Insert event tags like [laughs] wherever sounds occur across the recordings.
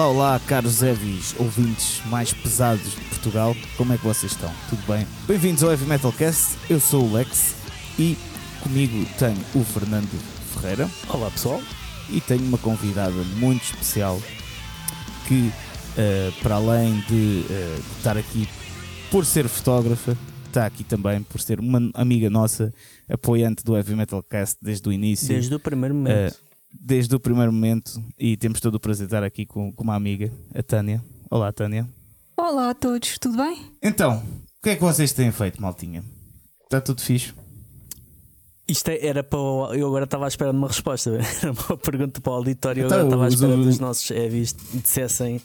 Olá, olá, caros Evis, ouvintes mais pesados de Portugal, como é que vocês estão? Tudo bem? Bem-vindos ao Heavy Metal Cast, eu sou o Lex e comigo tenho o Fernando Ferreira. Olá pessoal. E tenho uma convidada muito especial que, uh, para além de, uh, estar aqui por ser fotógrafa, está aqui também por ser uma amiga nossa, apoiante do Heavy Metal Cast desde o início. Desde o primeiro momento. Uh, desde o primeiro momento e temos todo o prazer de estar aqui com, com uma amiga, a Tânia. Olá, Tânia. Olá a todos, tudo bem? Então, o que é que vocês têm feito, maltinha? Está tudo fixe? Isto é, era para. Eu agora estava à espera de uma resposta. [laughs] Era uma pergunta para o auditório. Eu então, agora estava à espera os, dos nossos heavies dissessem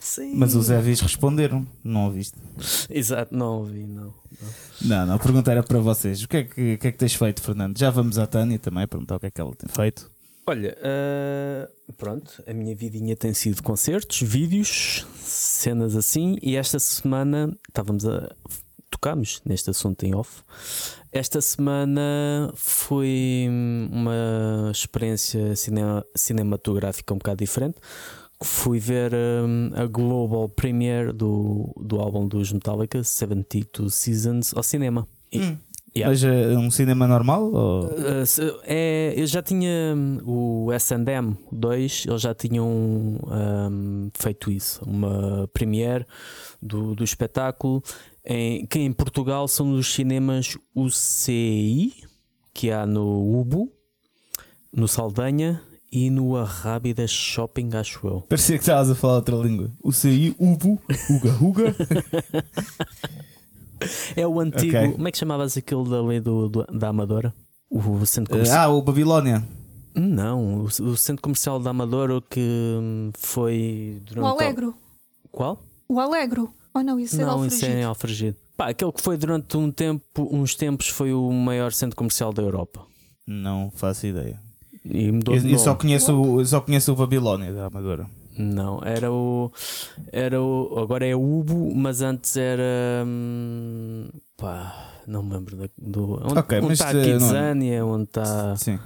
Sim. Mas os Evis responderam, não ouviste? Exato, não ouvi, não. Não, não, a pergunta era para vocês. O que é que, que, é que tens feito, Fernando? Já vamos à Tânia também perguntar o que é que ela tem feito. Olha, uh, pronto, a minha vidinha tem sido concertos, vídeos, cenas assim, e esta semana estávamos a. Tocámos neste assunto em off. Esta semana foi uma experiência cinematográfica um bocado diferente fui ver um, a global premiere do, do álbum dos Metallica, 72 Seasons, ao cinema. Hum. Yeah. Mas é um cinema normal? Ou? Uh, é, eu já tinha hum, o SM 2, eles já tinham um, feito isso, uma premiere do, do espetáculo, em, que em Portugal são os cinemas UCI, que há no Ubo, no Saldanha e no Arrábida Shopping, acho eu. Parecia que estavas a falar outra língua. O CI, Ubu, Uga, Uga. [laughs] é o antigo. Okay. Como é que chamavas aquilo dali do, do, da Amadora? O centro comercial. Ah, o Babilónia. Não, o, o, centro comercial da Amadora que hum, foi durante. O Alegro. Qual? O Alegro. Oh não, isso é Não, isso é em Alfragido. Pá, aquele que foi durante um tempo, uns tempos, foi o maior centro comercial da Europa. Não faço ideia. E mudou eu, eu só conheço, só conheço o Babilónia da Amadora. Não, era o. Era o. Agora é o Ubo, mas antes era. Hum, pá, não me lembro do. Onde, okay, está a Kidzania, onde está. Sim.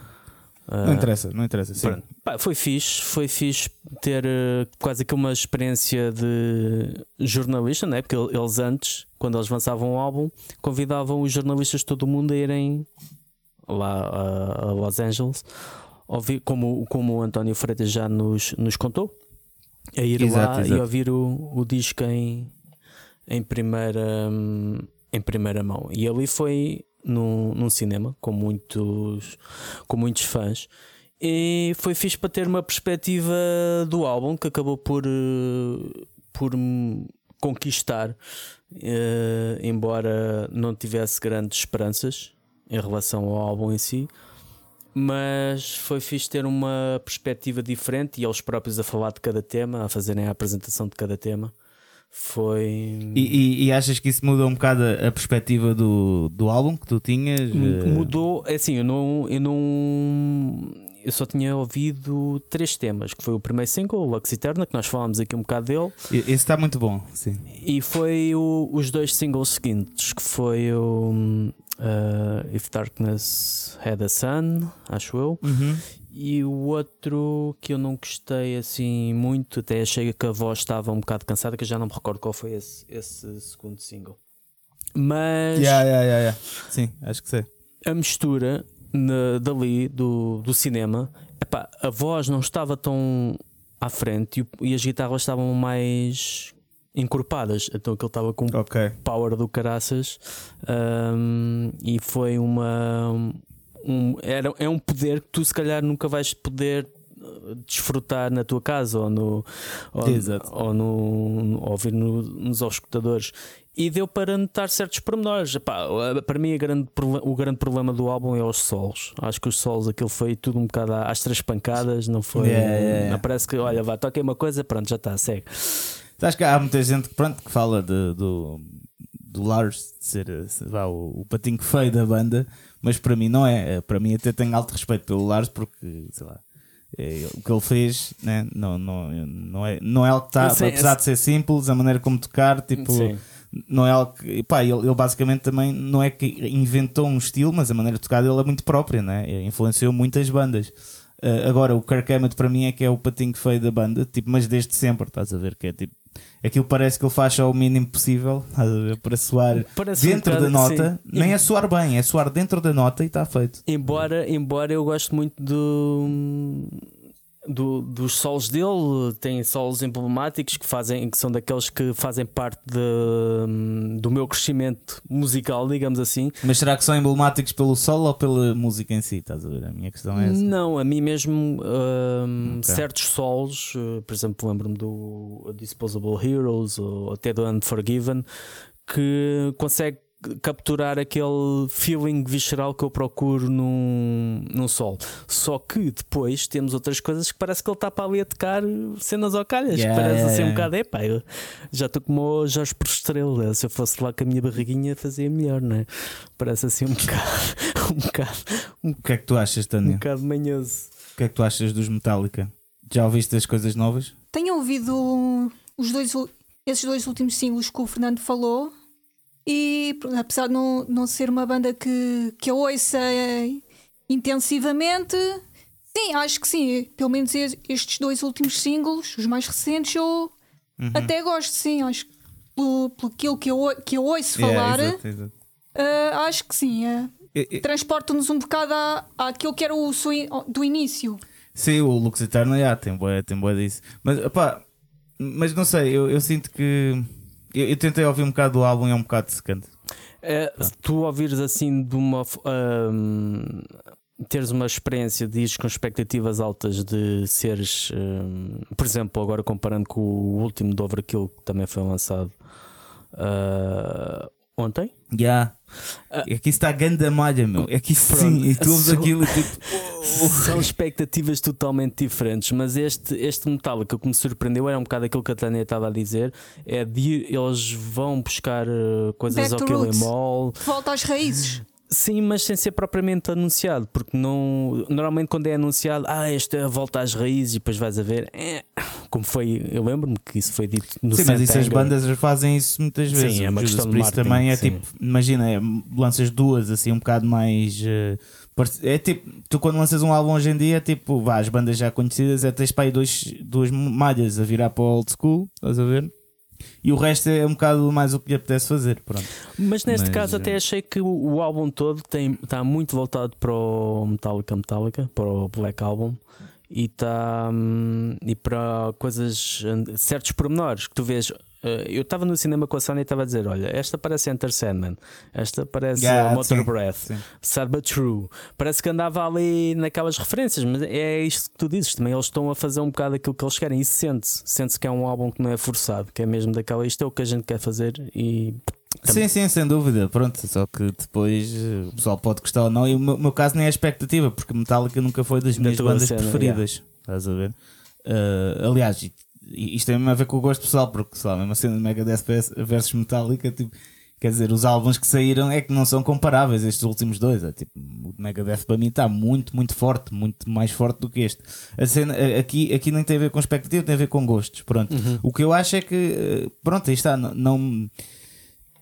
Uh, não interessa, não interessa. Sim. Pá, foi fixe, foi fixe ter uh, quase que uma experiência de jornalista, né? porque eles antes, quando eles lançavam o álbum, convidavam os jornalistas de todo o mundo a irem lá a, a Los Angeles ouvir, como, como o António Freitas já nos, nos contou, a ir exato, lá exato. e ouvir o, o disco em, em, primeira, em primeira mão. E ali foi num, num cinema com muitos, com muitos fãs. E foi fixe para ter uma perspectiva do álbum que acabou por, por conquistar, uh, embora não tivesse grandes esperanças em relação ao álbum em si mas foi fixe ter uma perspectiva diferente e eles próprios a falar de cada tema, a fazerem a apresentação de cada tema. Foi. E, e, e achas que isso mudou um bocado a perspectiva do, do álbum que tu tinhas? Mudou, é assim, eu não, eu não. Eu só tinha ouvido três temas, que foi o primeiro single, o Lux Eterna, que nós falámos aqui um bocado dele. Esse está muito bom, sim. E foi o, os dois singles seguintes, que foi o uh, If Darkness Had a Sun, acho eu. Uhum. E o outro que eu não gostei assim muito, até achei que a voz estava um bocado cansada, que eu já não me recordo qual foi esse, esse segundo single. Mas. Yeah, yeah, yeah, yeah. Sim, acho que sei. A mistura na, dali do, do cinema, epá, a voz não estava tão à frente e, e as guitarras estavam mais encorpadas. Então aquele estava com okay. power do caraças um, e foi uma. Um, era, é um poder que tu se calhar nunca vais poder uh, desfrutar na tua casa ou no ou, ou no ou ouvir no, nos escutadores e deu para notar certos pormenores. Epá, para mim, grande, o grande problema do álbum é os solos. Acho que os solos, aquilo foi tudo um bocado às três pancadas. Não foi. Yeah, yeah, yeah. Não parece que, olha, vá, toquei uma coisa, pronto, já está, segue. Acho que há muita gente pronto, que fala de, do, do Lars de ser vá, o, o patinho feio da banda, mas para mim não é. Para mim, até tenho alto respeito pelo Lars porque, sei lá. É, o que ele fez né? não, não, não, é, não é algo que está, apesar de ser simples, a maneira como tocar, tipo, Sim não é algo que. Pá, ele, ele basicamente também não é que inventou um estilo, mas a maneira de tocar dele é muito própria, né? influenciou muitas bandas. Uh, agora, o Kirk Hammett para mim é que é o patinho feio da banda, tipo, mas desde sempre, estás a ver? Que é tipo, aquilo parece que ele faz só o mínimo possível ver? para soar parece dentro um da nota, sim. nem é soar bem, é soar dentro da nota e está feito. Embora, embora eu gosto muito do do, dos solos dele, tem solos emblemáticos que, fazem, que são daqueles que fazem parte de, do meu crescimento musical, digamos assim. Mas será que são emblemáticos pelo solo ou pela música em si? Estás a ver? A minha questão é essa. Não, a mim mesmo um, okay. certos solos, uh, por exemplo, lembro-me do Disposable Heroes ou até do Unforgiven, que consegue capturar aquele feeling visceral que eu procuro num, num sol. Só que depois temos outras coisas que parece que ele está para ali a tocar cenas ao calhas. Yeah, parece yeah, assim yeah. um bocado, é pá, eu já estou como o Jorge por estrela. Se eu fosse lá com a minha barriguinha, fazia melhor, não é? Parece assim um bocado. [laughs] Um bocado um, o que é que tu achas, Tânia? Um bocado manhoso. O que é que tu achas dos Metallica? Já ouviste as coisas novas? Tenho ouvido os dois, esses dois últimos singles que o Fernando falou e apesar de não, não ser uma banda que, que eu ouça intensivamente, sim, acho que sim. Pelo menos estes dois últimos singles, os mais recentes, eu uhum. até gosto, sim. Acho que pelo, pelo aquilo que eu, que eu ouço falar, yeah, exato, exato. Uh, acho que sim. Uh, Transporta-nos um bocado à, àquilo que era o do início. Sim, o Lux Eterno yeah, tem boa, tem boa disso. Mas, mas não sei, eu, eu sinto que eu, eu, tentei ouvir um bocado do álbum é um bocado secante. É, se tu ouvires assim de uma. Um, teres uma experiência de ir com expectativas altas de seres, um, por exemplo, agora comparando com o último do Overkill que também foi lançado uh, ontem. Já. Yeah. Uh, aqui está a ganda malha, meu. Aqui sim, e tu ouves aquilo tipo. [laughs] São expectativas totalmente diferentes, mas este, este Metallica que me surpreendeu era um bocado aquilo que a Tânia estava a dizer: é de eles vão buscar uh, coisas Back ao Killing Mall. Volta às raízes. Sim, mas sem ser propriamente anunciado, porque não normalmente quando é anunciado, ah, esta é volta às raízes, e depois vais a ver, é, como foi, eu lembro-me que isso foi dito no Sim, mas isso as bandas fazem isso muitas vezes. Sim, é uma questão de marketing, também é sim. tipo, imagina, é, lanças duas assim um bocado mais. Uh, é tipo, tu quando lanças um álbum hoje em dia, tipo, vá, as bandas já conhecidas, é tens para aí dois, duas malhas a virar para o old school, estás a ver? E o resto é um bocado mais o que lhe apetece fazer. Pronto. Mas neste Mas, caso, até eh, achei que o, o álbum todo tem, está muito voltado para o Metallica Metallica, para o Black Album e está hum, e para coisas certos pormenores que tu vês eu estava no cinema com a Sony e estava a dizer: Olha, esta parece Enter Sandman, esta parece yeah, Motor sim, Breath, sim. True. Parece que andava ali naquelas referências, mas é isto que tu dizes também. Eles estão a fazer um bocado aquilo que eles querem e sente-se. Sente-se que é um álbum que não é forçado, que é mesmo daquela. Isto é o que a gente quer fazer e. Sim, sim, sem dúvida. Pronto, só que depois eh, o pessoal pode gostar ou não. E o meu, meu caso nem é expectativa, porque Metallica nunca foi das minhas bandas cena, preferidas. Yeah. Estás a ver? Uh, aliás, isto tem mesmo a ver com o gosto pessoal, porque sei lá, mesmo sendo Megadeth versus Metallica, tipo, quer dizer, os álbuns que saíram é que não são comparáveis estes últimos dois. É, tipo, o Megadeth para mim está muito, muito forte, muito mais forte do que este. A cena, aqui, aqui nem tem a ver com expectativa, tem a ver com gostos. Pronto. Uhum. O que eu acho é que, eh, pronto, aí está, não, não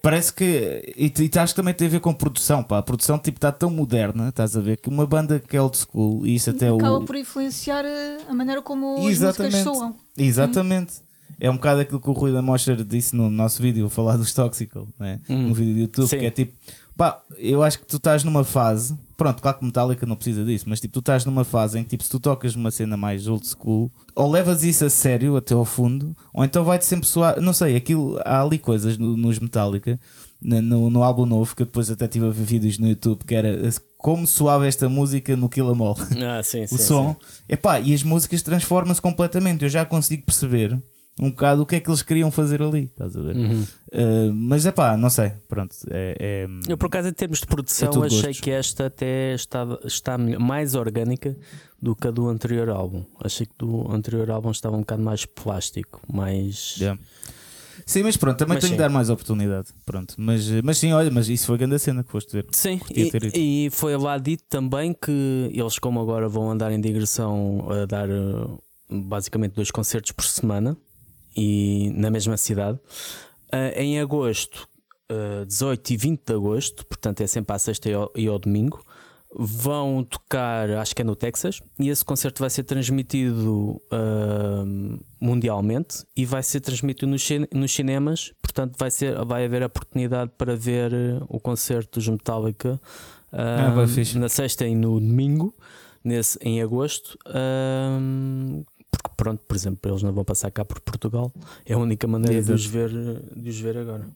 Parece que. E, e acho que também tem a ver com produção, pá. A produção tipo está tão moderna, estás a ver? Que uma banda que é old school e isso até Acaba o. por influenciar eh, a maneira como Exatamente. as músicas soam. Exatamente. Hum. É um bocado aquilo que o Rui da Mostra disse no nosso vídeo, falar dos Toxical, né? Hum. no vídeo do YouTube, Sim. que é tipo Pá, eu acho que tu estás numa fase. Pronto, claro que Metallica não precisa disso, mas tipo, tu estás numa fase em que tipo, se tu tocas numa cena mais old school, ou levas isso a sério até ao fundo, ou então vai-te sempre soar. Não sei, aquilo, há ali coisas no, nos Metallica, no, no, álbum novo, que eu depois até tive a ver vídeos no YouTube, que era como soava esta música no Kill Em All. Ah, sim, [laughs] sim, o som. Sim. Epá, e as músicas transformam-se completamente. Eu já consigo perceber um bocado o que é que eles queriam fazer ali, estás a ver? Uhum. Uh, mas é pá, não sei, pronto. É, é, eu por acaso, em termos de produção, é achei gostos. que esta até está, está mais orgânica do que a do anterior álbum. Achei que do anterior álbum estava um bocado mais plástico, mais. Yeah. Sim, mas pronto, também mas tenho sim. que dar mais oportunidade. Pronto, mas, mas sim, olha, mas isso foi a grande cena que foste ver. Sim, e, e, foi lá dito também que eles, como agora vão andar em digressão a dar uh, basicamente dois concertos por semana, e na mesma cidade. Uh, em agosto uh, 18 e 20 de agosto, portanto é sempre à sexta e ao, e ao domingo vão tocar, acho que é no Texas, e esse concerto vai ser transmitido uh, mundialmente e vai ser transmitido nos, nos, cinemas, portanto vai, ser, vai haver a oportunidade para ver o concerto dos Metallica ah, na sexta e no domingo, nesse, em agosto. Porque pronto, por exemplo, eles não vão passar cá por Portugal, é a única maneira de os, ver, de os ver agora.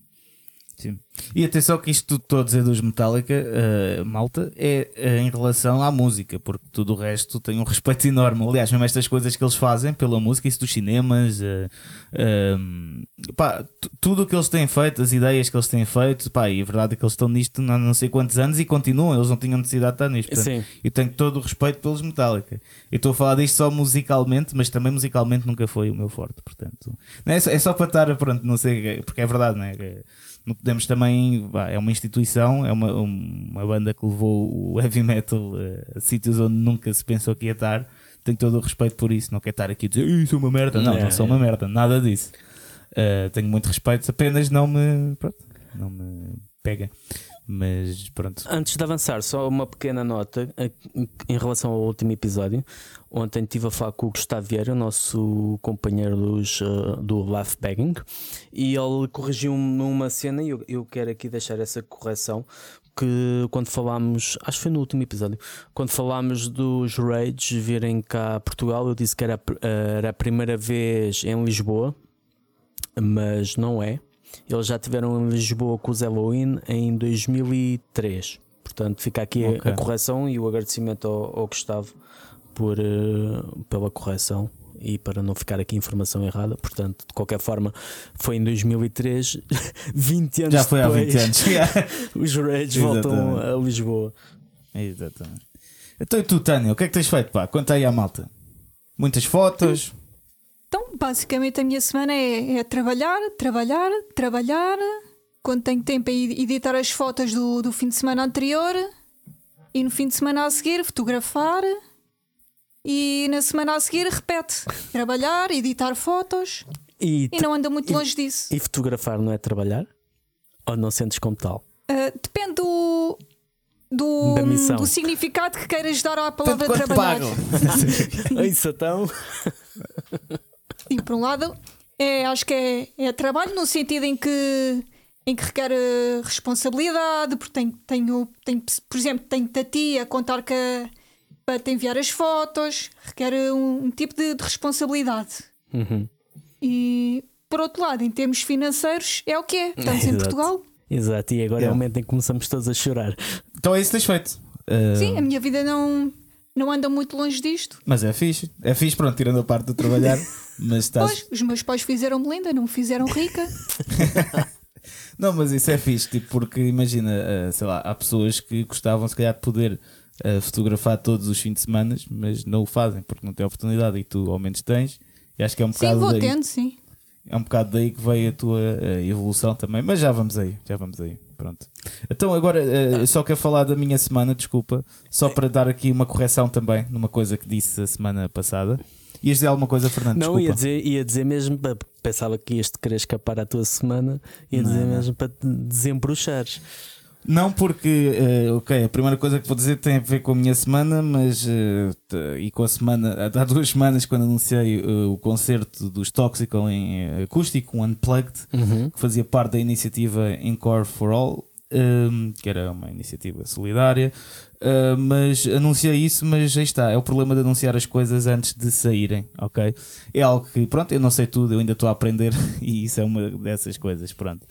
Sim. E atenção que isto estou a dizer dos Metallica, uh, malta, é uh, em relação à música, porque tudo o resto tem um respeito [laughs] enorme. Aliás, mesmo estas coisas que eles fazem pela música, isso dos cinemas, uh, pá, tudo o que eles têm feito, as ideias que eles têm feito, pá, e a verdade é que eles estão nisto há não sei quantos anos e continuam, eles não tinham necessidade de estar nisto. Portanto, eu tenho todo o respeito pelos Metallica. Eu estou a falar disto só musicalmente, mas também musicalmente nunca foi o meu forte, portanto, é só, é só para estar, pronto, não sei, porque é verdade, não é? Não podemos também. É uma instituição, é uma, uma banda que levou o heavy metal a sítios onde nunca se pensou que ia estar. Tenho todo o respeito por isso. Não quero estar aqui a dizer isso é uma merda. Não, é, não sou uma merda, nada disso. Uh, tenho muito respeito, apenas não me. Pronto, não me pega. Mas pronto. Antes de avançar, só uma pequena nota em relação ao último episódio. Ontem estive a falar com o Gustavo Vieira, nosso companheiro dos, uh, do Laugh Bagging, e ele corrigiu-me numa cena e eu, eu quero aqui deixar essa correção. Que quando falámos, acho que foi no último episódio, quando falámos dos Rage virem cá a Portugal, eu disse que era, eh, era a primeira vez em Lisboa, mas não é. Eles já tiveram em Lisboa com os Halloween em 2003. Portanto, fica aqui okay. a, a, correção e o agradecimento ao, ao Gustavo por, uh, pela correção e para não ficar aqui informação errada. Portanto, de qualquer forma, foi em 2003, 20 [laughs] anos Já foi há 20 anos. [laughs] os Reds voltam a Lisboa. Exatamente. Então e tu, Tânia, o que é que tens feito? Pá? Conta aí à malta. Muitas fotos. Então, basicamente, a minha semana é, é trabalhar, trabalhar, trabalhar. Quando tenho tempo, é editar as fotos do, do fim de semana anterior. E no fim de semana a seguir, fotografar. E na semana a seguir, repete: trabalhar, editar fotos. E, e não anda muito e, longe disso. E fotografar não é trabalhar? Ou não sentes como tal? Uh, depende do, do, do, significado que queiras dar à palavra trabalhar. [laughs] Isso então. [laughs] E por um lado, é, acho que é, é trabalho no sentido em que, em que requer eh, responsabilidade, porque tenho, tenho, tenho por exemplo, tenho-te a ti a contar que para te enviar as fotos, requer um, um tipo de, de responsabilidade. Uhum. E por outro lado, em termos financeiros, é o que é. Estamos em [laughs] Portugal. Exato, e agora é o momento em que começamos todos a chorar. Então é isso que tens feito. Uh... Sim, a minha vida não, não anda muito longe disto. Mas é fixe. É fixe, pronto, tirando a parte de trabalhar. [laughs] mas estás... Pois, os meus pais fizeram-me linda, não me fizeram rica. [laughs] não, mas isso é fixe, tipo, porque imagina, uh, sei lá, há pessoas que gostavam se calhar de poder uh, fotografar todos os fins de semana, mas não o fazem porque não têm oportunidade e tu ao menos tens. E acho que é um bocado. Sim, vou daí, tendo, sim. É um bocado daí que veio a tua uh, evolução também, mas já vamos aí, já vamos aí. Pronto. Então agora uh, só quero falar da minha semana, desculpa, só para dar aqui uma correção também numa coisa que disse a semana passada. Ias dizer alguma coisa, Fernando? Não, ia dizer, ia dizer mesmo, pensava que ias querer escapar à tua semana, ia não, dizer mesmo para te desembruxares. Não, porque, uh, ok, a primeira coisa que vou dizer tem a ver com a minha semana, mas uh, e com a semana, [laughs] há duas semanas, quando anunciei uh, o concerto dos Toxical em acústico, um Unplugged, uhum. que fazia parte da iniciativa Encore for All, um, que era uma iniciativa solidária. mas anunciei isso, mas aí está, é o problema de anunciar as coisas antes de saírem, ok? É algo que, pronto, eu não sei tudo, eu ainda estou a aprender [laughs] e isso é uma dessas coisas, pronto.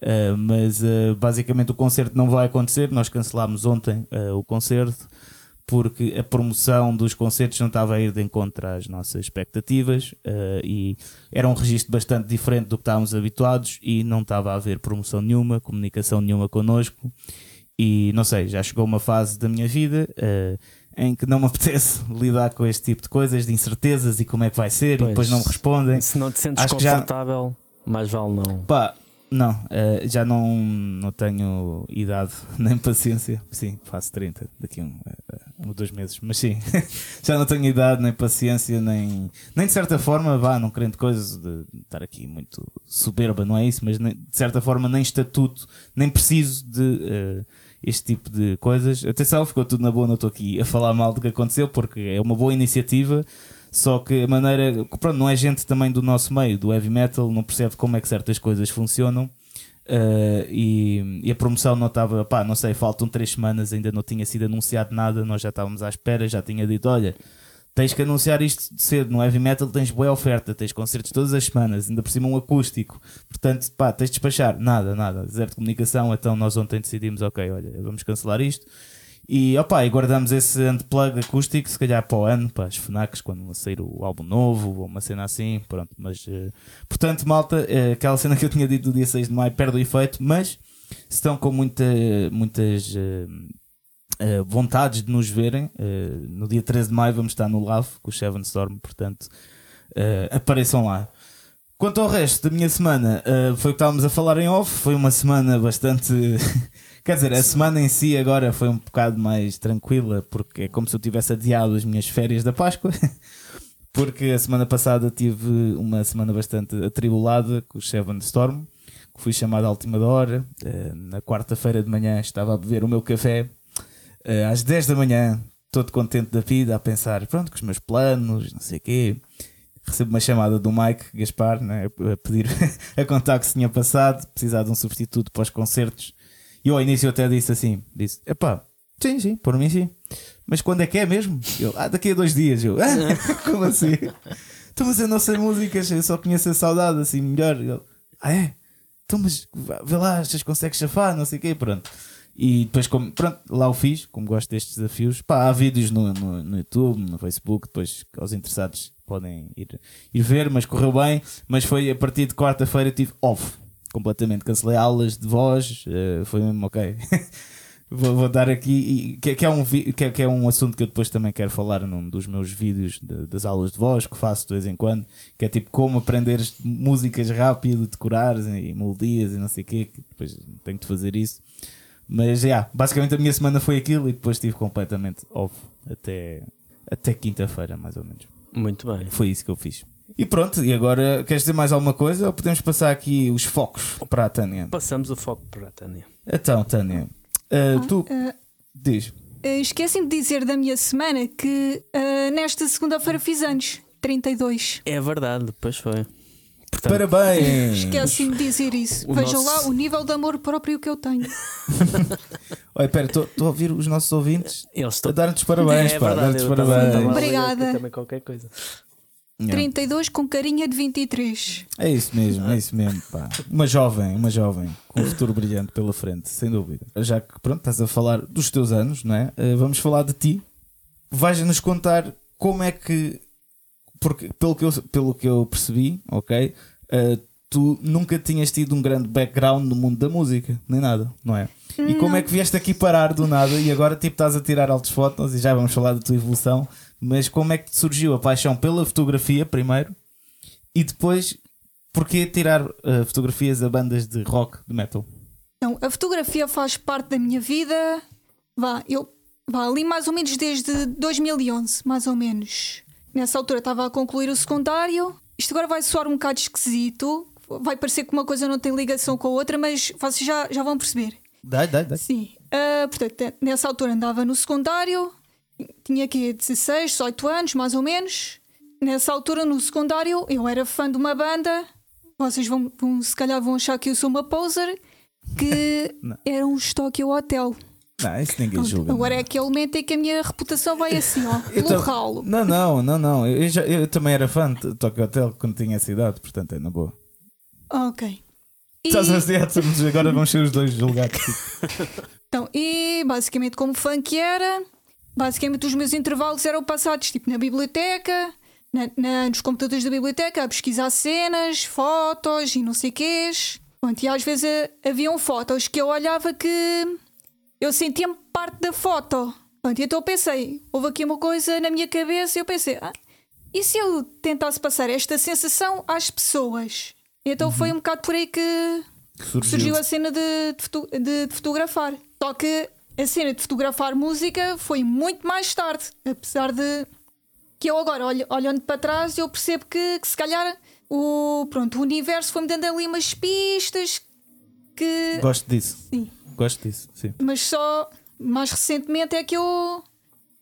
Uh, mas uh, basicamente o concerto não vai acontecer. Nós cancelámos ontem uh, o concerto porque a promoção dos concertos não estava a ir de encontro às nossas expectativas e era um registro bastante diferente do que estávamos habituados e não estava a haver promoção nenhuma, comunicação nenhuma connosco. E não sei, já chegou uma fase da minha vida em que não me [laughs] apetece lidar com este tipo de coisas, de incertezas e como é que vai ser, pois, e depois não me respondem. Se não te sentes Acho confortável, já... mais vale não. Pá, não, uh, já não, não tenho idade [laughs] nem paciência. Sim, faço 30 daqui a um, uh, ou dois meses, mas sim, [laughs] já não tenho idade, nem paciência, nem, nem de certa forma, vá, não querendo coisas de estar aqui muito soberba, não é isso, mas nem, de certa forma nem estatuto, nem preciso de uh, este tipo de coisas. Atenção, ficou tudo na boa, não estou aqui a falar mal do que aconteceu, porque é uma boa iniciativa. Só que a maneira. Pronto, não é gente também do nosso meio, do heavy metal, não percebe como é que certas coisas funcionam. Uh, e, e, a promoção não estava, pá, não sei, faltam três semanas, ainda não tinha sido anunciado nada, nós já estávamos à espera, já tinha dito: olha, tens que anunciar isto cedo, no heavy metal tens boa oferta, tens concertos todas as semanas, ainda por cima um acústico, portanto, pá, tens de despachar, nada, nada, zero de comunicação. Então, nós ontem decidimos: ok, olha, vamos cancelar isto e, opa, e guardamos esse unplug acústico, se calhar para o ano, para as FNACs, quando sair o álbum novo ou uma cena assim. Pronto, mas uh, portanto, malta, uh, aquela cena que eu tinha dito do dia 6 de maio perde o efeito, mas estão com muita, muitas uh, vontades de nos verem. no dia 13 de maio vamos estar no Lave com o Seven Storm, portanto, apareçam lá. Quanto ao resto da minha semana, foi o que estávamos a falar em off. Foi uma semana bastante [laughs] Quer dizer, a semana em si agora foi um bocado mais tranquila, porque é como se eu tivesse adiado as minhas férias da Páscoa. [laughs] porque a semana passada tive uma semana bastante atribulada com o Seven Storm, que fui chamado à última hora. Eh, na quarta-feira de manhã estava a beber o meu café. Eh, às 10 da manhã, todo contente da vida, a pensar, pronto, com os meus planos, não sei o quê. Recebo uma chamada do Mike Gaspar né, a pedir [laughs] a contar o que se tinha passado, precisar de um substituto para os concertos e ao início até disse assim: disse, epá, sim, sim, por mim sim. Mas quando é que é mesmo? Eu, ah, daqui a dois dias. Eu, ah, [laughs] como assim? Então, mas eu não sei músicas, eu só conheço a saudade assim melhor. Eu, ah, é? Então, mas vê lá, vocês conseguem chafar, não sei o quê, pronto. E depois, como, pronto, lá o fiz, como gosto destes desafios. Pá, há vídeos no, no, no YouTube, no Facebook, depois os interessados podem ir, ir ver, mas correu bem. Mas foi a partir de quarta-feira tive off completamente. Cancelei aulas de voz, uh, foi mesmo ok. [laughs] vou, vou, dar aqui, que, que, é um, que, que é um assunto que eu depois também quero falar num dos meus vídeos de, das aulas de voz que faço de vez em quando, que é tipo como aprender músicas rápido, decorar e melodias e não sei o quê, que depois tenho de fazer isso. Mas, já, yeah, basicamente a minha semana foi aquilo e depois estive completamente off até, até quinta-feira, mais ou menos. Muito bem. Foi isso que eu fiz. E pronto, e agora queres dizer mais alguma coisa ou podemos passar aqui os focos para a Tânia? Passamos o foco para a Tânia. Então, Tânia, uh, tu uh, diz. Uh, Esqueci-me de dizer da minha semana que nesta segunda-feira fiz anos, 32. É verdade, depois foi. Portanto, Parabéns! [laughs] Esqueci-me de dizer isso. O Vejam nosso... lá o nível de amor próprio que eu tenho. [laughs] Olha, espera, estou a ouvir os nossos ouvintes Eles estão... a dar-nos parabéns, é, pá, dar-nos parabéns. Obrigada. Também qualquer coisa. Yeah. 32 com carinha de 23. É isso mesmo, é isso mesmo. Pá. Uma jovem, uma jovem com um futuro brilhante pela frente, sem dúvida. Já que pronto, estás a falar dos teus anos, não é? Uh, vamos falar de ti. Vais-nos contar como é que. Porque, pelo que eu, pelo que eu percebi, ok? Uh, tu nunca tinhas tido um grande background no mundo da música, nem nada, não é? E como é que vieste aqui parar do nada e agora tipo estás a tirar altas fotos e já vamos falar da tua evolução mas como é que surgiu a paixão pela fotografia primeiro e depois porquê tirar uh, fotografias a bandas de rock, de metal? Não, a fotografia faz parte da minha vida. Vá, eu vá ali mais ou menos desde 2011, mais ou menos. Nessa altura estava a concluir o secundário. Isto agora vai soar um bocado esquisito. Vai parecer que uma coisa não tem ligação com a outra, mas vocês já, já vão perceber. Dá, dá, dá. Sim. Uh, portanto, nessa altura andava no secundário, tinha aqui 16, 18 anos, mais ou menos. Nessa altura, no secundário, eu era fã de uma banda. Vocês vão, vão se calhar vão achar que eu sou uma poser, que [laughs] era um Tokyo Hotel. Não, isso ninguém julga. Agora é aquele momento em que a minha reputação vai assim, ó, [laughs] pelo ralo. Não, não, não, não. Eu, já, eu também era fã de Tokyo Hotel quando tinha essa idade, portanto é na boa. Ok. Estás a dizer, agora vamos ser os dois julgados. [laughs] então, e basicamente como fã que era, basicamente os meus intervalos eram passados tipo na biblioteca, na, na, nos computadores da biblioteca, a pesquisar cenas, fotos e não sei quês. Pronto, e às vezes eh, haviam fotos que eu olhava que eu sentia-me parte da foto. Pronto, e então eu pensei, houve aqui uma coisa na minha cabeça e eu pensei, ah, e se eu tentasse passar esta sensação às pessoas? Então uhum. foi um bocado por aí que surgiu, surgiu a cena de, de, de, de fotografar. Só que a cena de fotografar música foi muito mais tarde, apesar de que eu agora olho, olhando para trás eu percebo que, que se calhar o, pronto, o universo foi-me dando ali umas pistas que. Gosto disso. Sim. Gosto disso, sim. Mas só mais recentemente é que eu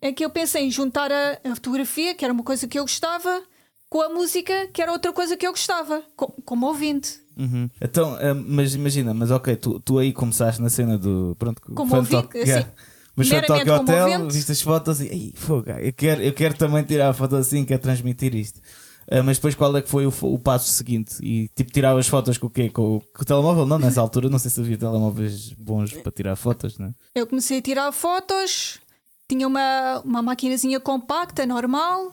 é que eu pensei em juntar a, a fotografia, que era uma coisa que eu gostava, com a música, que era outra coisa que eu gostava, com, como ouvinte. Uhum. Então, uh, mas imagina, mas ok, tu, tu aí começaste na cena do. Pronto, como ouvinte, assim. Yeah. Mas foi toque hotel, viste as fotos e aí, fogo, eu quero, eu quero também tirar a foto assim, quero transmitir isto. Uh, mas depois qual é que foi o, o, passo seguinte? E tipo, tirava as fotos com o quê? Com, com, o telemóvel? Não, nessa altura não sei se havia telemóveis bons para tirar fotos, né? Eu comecei a tirar fotos, tinha uma, uma maquinazinha compacta, normal,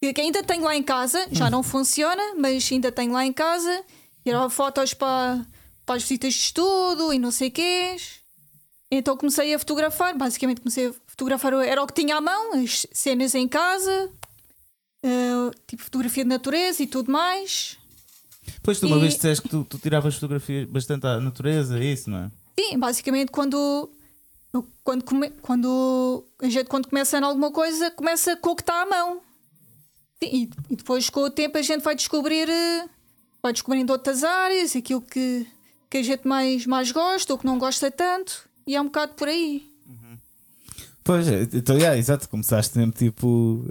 que ainda tenho lá em casa, já não funciona, mas ainda tenho lá em casa. Tirava fotos para, para as visitas de estudo e não sei quê. Então comecei a fotografar, basicamente comecei a fotografar, era o que tinha à mão, as cenas em casa, uh, tipo fotografia de natureza e tudo mais. Pois tu uma e... vez disseste que tu, tu tiravas fotografias bastante à natureza, é isso, não é? Sim, basicamente quando quando, come, quando a gente quando começa em alguma coisa, começa com o que está à mão. E, e, depois com o tempo a gente vai descobrir eh, vai descobrindo outras áreas, aquilo que, que a gente mais, mais gosta ou que não gosta tanto, e é um bocado por aí. Uhum. Pois, então, yeah, exato, começaste mesmo tipo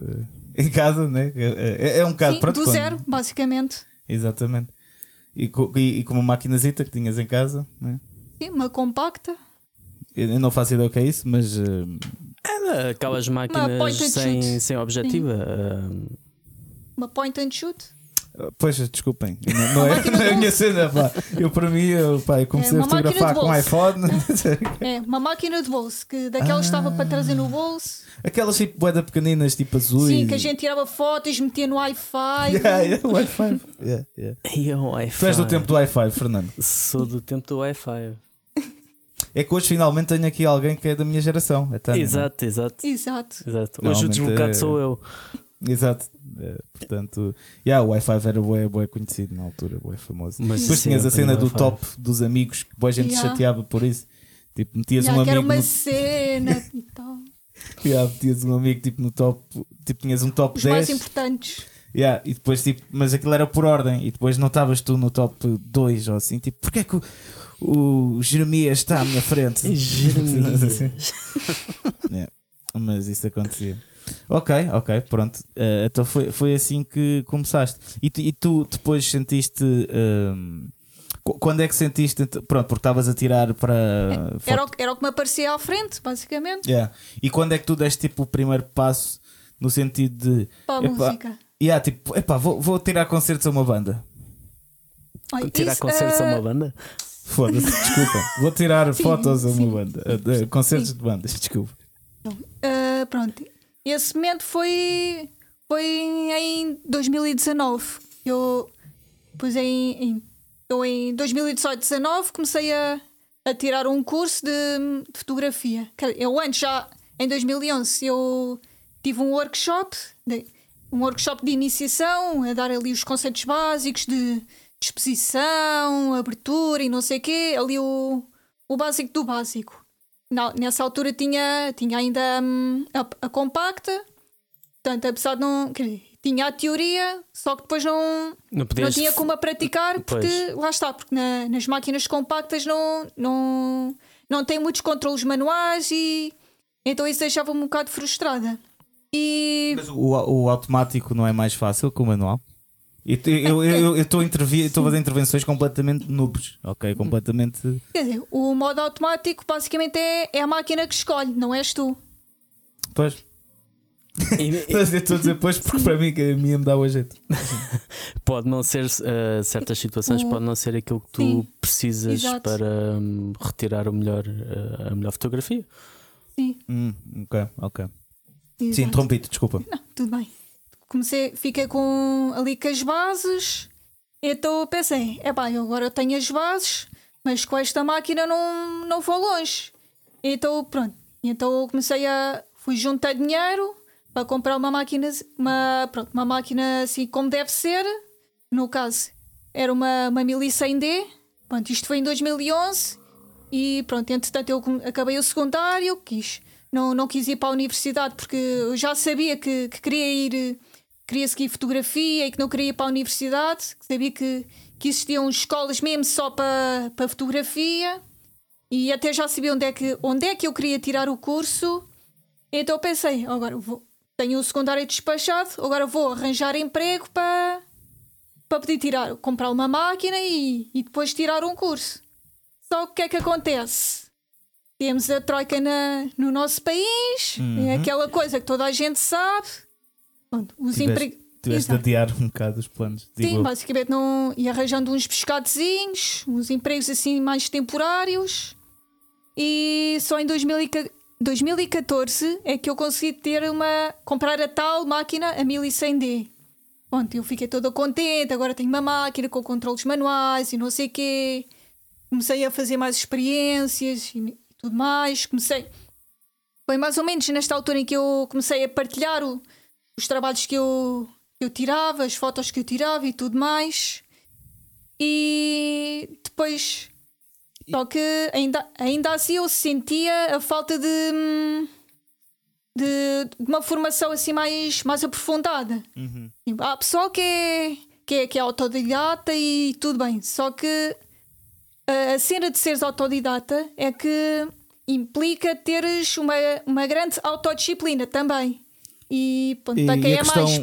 em casa, né? É, é, é um bocado Sim, pronto, do quando... zero, basicamente. Exatamente. E com, e, e com uma maquinazita que tinhas em casa, né? Sim, uma compacta. Eu não faço ideia o que é isso, mas. Uh... É aquelas máquinas sem, sem objetiva. Uh... Uma point and shoot. Pois, desculpem, não, não é, não é a minha cena, pá. Eu para mim, eu, pá, eu comecei é a fotografar com iPhone. É, uma máquina de bolso, que daquelas ah. estava para trazer no bolso. Aquelas tipo boeda pequeninas, tipo azuis. Sim, que a gente tirava fotos, metia no Wi-Fi. [laughs] Yeah, yeah, Wi-Fi. Yeah, yeah. E o Wi-Fi. Tu és do tempo do Wi-Fi, Fernando? Sou do tempo do Wi-Fi. É que hoje finalmente tenho aqui alguém que é da minha geração. É Tânia, exato, exato, exato. Exato. Hoje o deslocado é... sou eu. Exato. É, portanto, yeah, o Wi-Fi era bué, bué conhecido na altura, bué famoso. Mas Depois sim, tinhas a cena do top dos amigos, que boa gente yeah. chateava por isso. Tipo, metias yeah, um amigo. Era uma no... cena [laughs] e tal. yeah, metias um amigo tipo no top, tipo, tinhas um top Os 10. mais importantes. Yeah, e depois, tipo, mas aquilo era por ordem, e depois não estavas tu no top 2 ou assim, tipo, porquê é que o, o Jeremias está à minha frente? [laughs] Jeremias. [laughs] mas isso acontecia. Ok, ok, pronto. Uh, então foi, foi assim que começaste. E tu, e tu depois sentiste. Uh, quando é que sentiste. Pronto, porque estavas a tirar para. Era o, era o que me aparecia à frente, basicamente. Yeah. E quando é que tu deste tipo o primeiro passo no sentido de. Para a epá, música. Yeah, tipo, epá, vou, vou tirar concertos a uma banda. Oi, tirar isso, concertos uh... a uma banda? Foda-se, desculpa. Vou tirar sim, fotos a uma banda. Uh, concertos sim. de bandas, desculpa. Uh, pronto, esse momento foi, foi em 2019. Eu, pois em, em, eu em 2018, 19 comecei a, a tirar um curso de, de fotografia. Eu antes já, em 2011, eu tive um workshop, um workshop de iniciação, a dar ali os conceitos básicos de exposição, abertura e não sei o quê, ali o, o básico do básico. Não, nessa altura tinha, tinha ainda hum, a, a, compacta, portanto, apesar de não. tinha a teoria, só que depois não, não, não tinha como a praticar, porque pois. lá está, porque na, nas máquinas compactas não, não, não tem muitos controles manuais e então isso deixava-me um bocado frustrada. E... Mas o, o automático não é mais fácil que o manual? Eu estou a fazer intervenções completamente noobs, ok? Completamente. Quer dizer, o modo automático basicamente é, é a máquina que escolhe, não és tu. Pois. Mas eu estou a dizer pois porque para mim que a minha me dá o jeito. [laughs] pode não ser, uh, certas situações, o... pode não ser aquilo que tu Sim, precisas exato. para um, retirar o melhor, uh, a melhor fotografia. Sim. Hum, ok, ok. Exato. Sim, interrompido, desculpa. Não, tudo bem comecei, fiquei com ali com as bases, então pensei, é pá, agora eu tenho as bases, mas com esta máquina não, não vou longe. Então pronto, então comecei a. fui juntar dinheiro para comprar uma máquina, uma, pronto, uma máquina assim como deve ser. No caso, era uma, uma 1100D. Pronto, isto foi em 2011. E pronto, entretanto eu acabei o secundário, quis, não, não quis ir para a universidade porque eu já sabia que, que queria ir, queria seguir fotografia e que não queria ir para a universidade, que sabia que, que existiam escolas mesmo só para, para fotografia e até já sabia onde é, que, onde é que eu queria tirar o curso. Então pensei, agora vou, tenho o secundário despachado, agora vou arranjar emprego para, para poder tirar, comprar uma máquina e, e depois tirar um curso. Só que o que é que acontece? Temos a troika na, no nosso país, é uhum. é aquela coisa que toda a gente sabe. Pronto, os empregos. Tiveste de adiar um bocado os planos. Sim, eu. basicamente não ia arranjando uns pescadozinhos, uns empregos assim mais temporários. E só em 2014 é que eu consegui ter uma. comprar a tal máquina a 1100D. Pronto, eu fiquei toda contente, agora tenho uma máquina com controles manuais e não sei o quê comecei a fazer mais experiências e tudo mais. Comecei. Foi mais ou menos nesta altura em que eu comecei a partilhar o, os trabalhos que eu, que eu tirava, as fotos que eu tirava e tudo mais. E depois. Só que ainda, ainda assim eu sentia a falta de, de, de uma formação assim mais, mais aprofundada. Uhum. Há pessoal que é, que, é, que é autodidata e tudo bem, só que a cena de seres autodidata é que implica teres uma, uma grande autodisciplina também. E, pronto, para quem é questão... mais.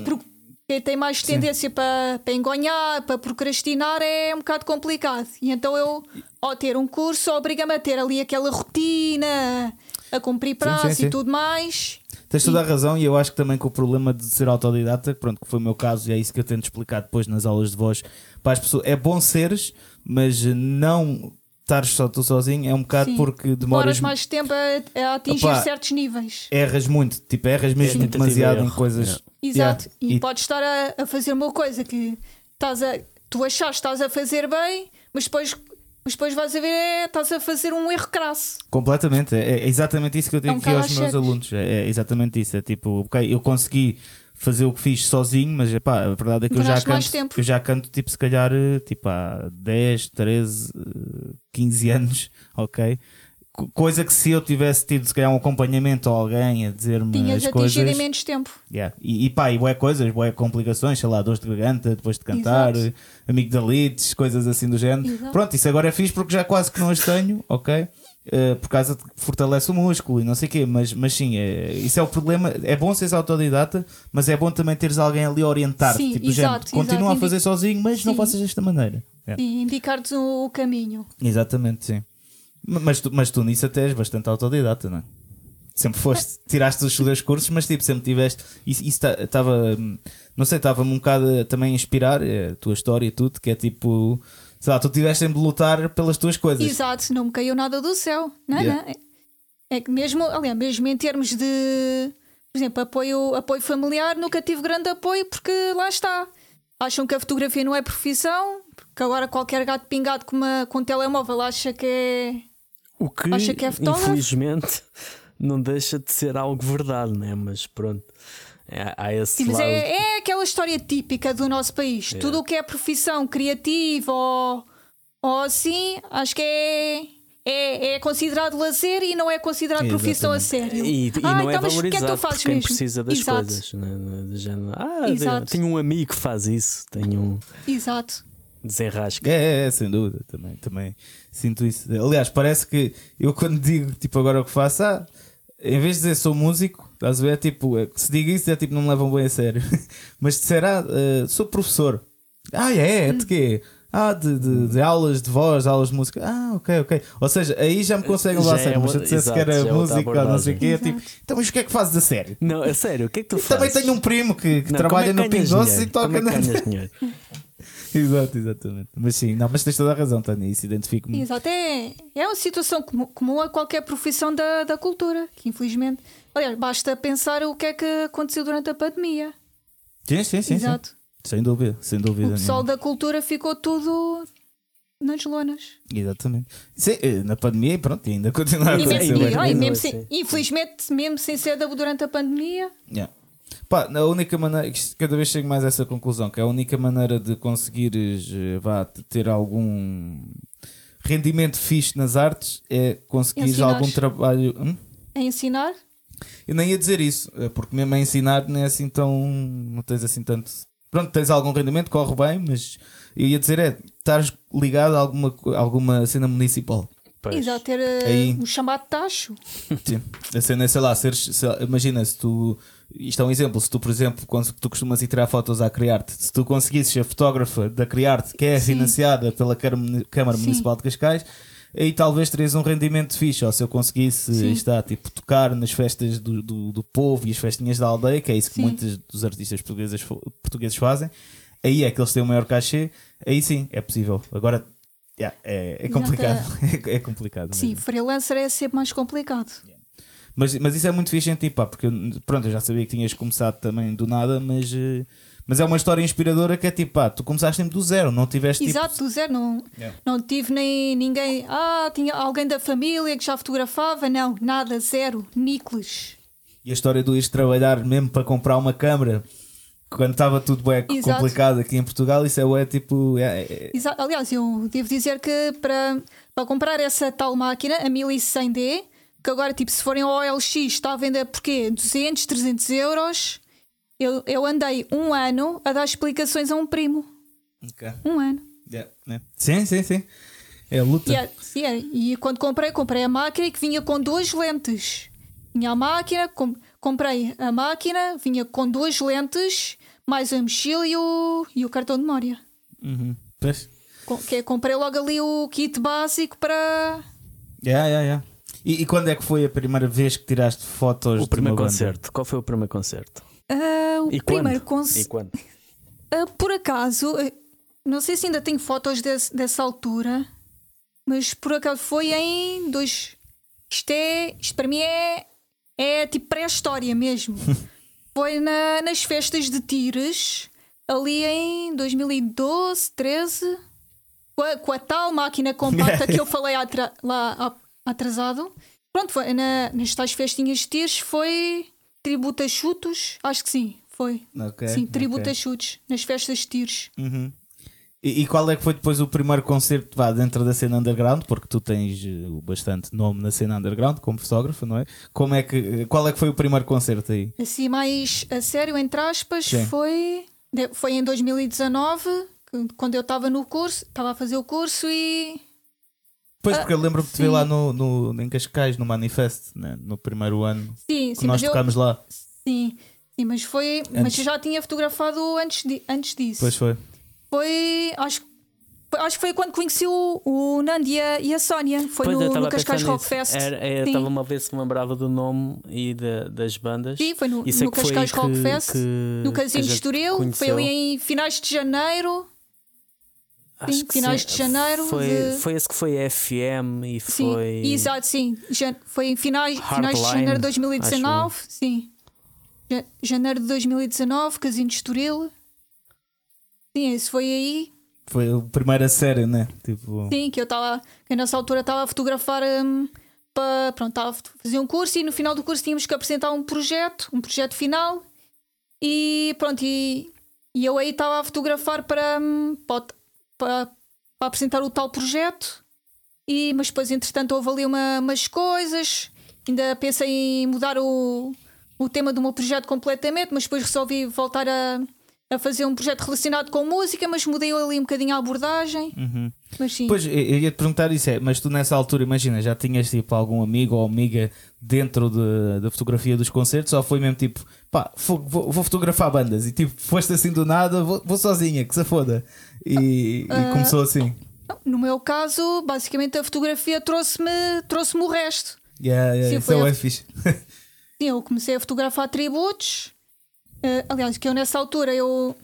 Quem tem mais tendência para, para engonhar, para procrastinar, é um bocado complicado. E então eu, ao ter um curso, obriga-me a ter ali aquela rotina, a cumprir prazos e tudo mais. Tens toda a razão, e eu acho que também que o problema de ser autodidata, pronto, que foi o meu caso, e é isso que eu tento explicar depois nas aulas de voz para as pessoas. É bom seres, mas não estares só tu sozinho é um bocado Sim. porque demoras. Demoras mais tempo a, a atingir Opa, certos níveis. Erras muito, tipo, erras mesmo demasiado em coisas. Exato, yeah. e, e podes estar a, a, fazer uma coisa que estás a, tu achas que estás a fazer bem, mas depois. Mas depois vais a ver, é, estás a fazer um erro crasso. Completamente, é, é exatamente isso que eu digo é um aqui aos meus alunos. É, é exatamente isso. É tipo, ok, eu consegui fazer o que fiz sozinho, mas epá, a verdade é que eu já, canto, eu já canto tipo se calhar tipo, há 10, 13, 15 anos, [laughs] ok? Coisa que se eu tivesse tido se calhar um acompanhamento ou alguém a dizer-me Tinhas as coisas. em menos tempo. Yeah. E, e pá, e boé coisas, boé complicações, sei lá, dores de garganta depois de cantar, Exato. amigdalites, coisas assim do género. Exato. Pronto, isso agora é fixe porque já quase que não as tenho, ok? Uh, por causa de que fortalece o músculo e não sei o quê, mas, mas sim, é, isso é o problema. É bom seres autodidata, mas é bom também teres alguém ali a orientar. Sim, tipo, exato, gente, continua a fazer sozinho, mas sim. não faças desta maneira. É. Sim, indicar-te o, caminho. Exatamente, sim. Mas tu, mas tu nisso até és bastante autodidata, não é? Sempre foste, tiraste os dois cursos, mas tipo, sempre tiveste. Isso estava, não sei, estava-me um bocado também a inspirar é, a tua história e tudo, que é tipo sei lá, tu tiveste de lutar pelas tuas coisas. Exato, não me caiu nada do céu. Não, yeah. não. É, é que mesmo, aliás, mesmo em termos de, por exemplo, apoio, apoio familiar, nunca tive grande apoio porque lá está. Acham que a fotografia não é profissão, que agora qualquer gato pingado com, uma, com um telemóvel acha que é. O que, acha que é infelizmente, não deixa de ser algo verdade, né? Mas pronto. É, há esse Sim, mas é, é, aquela história típica do nosso país. É. Tudo o que é profissão criativa ou, ou assim, acho que é. É, é considerado lazer e não é considerado Exatamente. profissão a sério. E, e ah, não é então, é valorizado que é que quem mesmo? precisa das Exato. coisas. Né? Ah, Exato. tenho um amigo que faz isso. Tenho um. Exato. Desenrasca. É, é, sem dúvida. Também, também sinto isso. Aliás, parece que eu quando digo tipo agora o que faço, ah, em vez de dizer sou músico, estás a ver? É tipo, é, se diga isso, é tipo, não me levam bem a sério. [laughs] Mas se disser, ah, uh, sou professor. Ah, é? É de quê? Ah, de, de, de, aulas de voz, aulas de música. Ah, ok, ok. Ou seja, aí já me conseguem levar a é sério. mas se eu dissesse que era é música ou não sei o quê, é tipo, então, mas o que é que fazes a sério? Não, é sério, o que é que tu eu fazes? Também tenho um primo que, que não, trabalha é no Pingo Doce e toca é na. [laughs] Exato, exatamente. Mas sim, não, mas tens toda a razão, Tânia, isso identifico-me. Exato, é, é uma situação comum a qualquer profissão da, da cultura, que infelizmente. Aliás, basta pensar o que é que aconteceu durante a pandemia. Sim, sim, sim. Exato. Sim. Sem dúvida, sem dúvida. O pessoal nenhuma. da cultura ficou tudo nas lonas. Exatamente. Sim, eh, na pandemia, pronto, ainda continua a acontecer. E, e, e, mesmo sem, infelizmente, mesmo sem ser durante a pandemia. Yeah. Pá, a única maneira, cada vez chego mais a essa conclusão, que é a única maneira de conseguires eh, vá, ter algum rendimento fixe nas artes é conseguir algum trabalho. Hum? A ensinar? Eu nem ia dizer isso, é porque mesmo a ensinar não é assim tão. não tens assim tanto. Pronto, tens algum rendimento, corre bem, mas eu ia dizer é estás ligado a alguma, alguma cena municipal. Pois. Exato, ter uh, Aí... um chamado tacho. Sim, a cena é, sei lá, seres, sei lá, imagina se tu. Isto é um exemplo. Se tu, por exemplo, quando tu costumas ir tirar fotos à Criarte, se tu conseguisses a fotógrafa da Criarte, que é Sim. financiada pela Câmara Sim. Municipal de Cascais, aí talvez terias um rendimento fixe. Ou se eu conseguisse está, tipo, tocar nas festas do, do, do, povo e as festinhas da aldeia, que é isso que sim. muitos dos artistas portugueses, portugueses fazem, aí é que eles têm o maior cachê, aí sim é possível. Agora Yeah, é, é complicado. [laughs] É, complicado. Sim, mesmo. freelancer é sempre mais complicado. Yeah. Mas, mas isso é muito fixe em ti, pá, porque pronto, eu já sabia que tinhas começado também do nada, mas, eh, mas é uma história inspiradora que é tipo, pá, tu começaste sempre do zero, não tiveste tipo Exato, tipo... do zero, não, yeah. não tive nem ninguém, ah, tinha alguém da família que já fotografava, não, nada, zero, Nicolas. E a história do ir trabalhar mesmo para comprar uma câmera quando estava tudo bem complicado aqui em Portugal, isso é, é tipo. É, é... Exato. Aliás, eu devo dizer que para, para comprar essa tal máquina, a 1100D, que agora, tipo, se forem ao OLX, está a vender por quê? 200, 300 euros. Eu, eu andei um ano a dar explicações a um primo. Okay. Um ano. Yeah, yeah. Sim, sim, sim. É luta. Yeah, yeah. E quando comprei, comprei a máquina que vinha com duas lentes. Vinha a máquina, com, comprei a máquina, vinha com duas lentes mais a mochila e o, e o cartão de memória. Uhum. Que é, comprei logo ali o kit básico para. Yeah, yeah, yeah. E, e, quando é que foi a primeira vez que tiraste fotos o primeiro concerto? Qual foi o primeiro concerto? Uh, o e primeiro quando? Uh, [laughs] por acaso, uh, não sei se ainda tenho fotos desse, dessa altura, mas por acaso foi em dois. Isto é. Isto para mim é. É tipo pré-história mesmo. [laughs] Foi na, nas festas de Tires, ali em 2012, 13, com a, com a tal máquina compacta que eu [laughs] falei atra, lá atrasado. Pronto, foi na, nas tais festinhas de Tires, foi tributo a chutos, acho que sim, foi. Okay, sim, tributo okay. a chutos, nas festas de Tires. Uhum. E, e, qual é que foi depois o primeiro concerto vá, dentro da cena underground? Porque tu tens uh, bastante nome na cena underground como fotógrafo, não é? Como é que, eh, qual é que foi o primeiro concerto aí? Assim, mais a sério, entre aspas, foi, foi em 2019, quando eu estava no curso, estava a fazer o curso e. Pois, porque ah, eu lembro-me de te ver lá no, no, em Cascais, no Manifest, né? no primeiro ano. Sim, que sim, nós tocámos eu, lá. Sim, sim, mas foi. Antes. Mas eu já tinha fotografado antes, de, antes disso. Pois foi foi. Acho, acho que foi quando conheci o, o Nandi e a, e a Sónia. Foi pois no, no Cascais Rock Fest. Estava uma vez se me lembrava do nome e de, das bandas. Sim, foi no, no Cascais Rock que, Fest, que, no Casino de Estoril. Foi ali em finais de janeiro. Acho sim, finais sim. de janeiro. Foi, de... foi esse que foi FM e sim, foi. Exato, sim. foi em finais, finais de janeiro de 2019. Sim. Janeiro de 2019, Casino de Estoril. Sim, isso foi aí. Foi a primeira série, né? Tipo... Sim, que eu estava, que nessa altura estava a fotografar um, para. Pronto, estava a fazer um curso e no final do curso tínhamos que apresentar um projeto, um projeto final. E pronto, e, e eu aí estava a fotografar para, hum, para, para, para, apresentar o tal projeto. E, mas depois, entretanto, houve ali uma, umas coisas. Ainda pensei em mudar o, o tema do meu projeto completamente, mas depois resolvi voltar a a fazer um projeto relacionado com música, mas mudei ali um bocadinho a abordagem. Uhum. Mas sim. Pois, eu ia te perguntar isso, é, mas tu nessa altura, imagina, já tinhas tipo algum amigo ou amiga dentro de, da fotografia dos concertos ou foi mesmo tipo, pá, vou, vou, fotografar bandas e tipo, foste assim do nada, vou, vou sozinha, que se foda. E, e começou assim. No meu caso, basicamente a fotografia trouxe-me trouxe o resto. Yeah, yeah, sim, isso é, fixe. [laughs] sim, eu comecei a fotografar tributos Uh, aliás, que eu nessa altura, eu,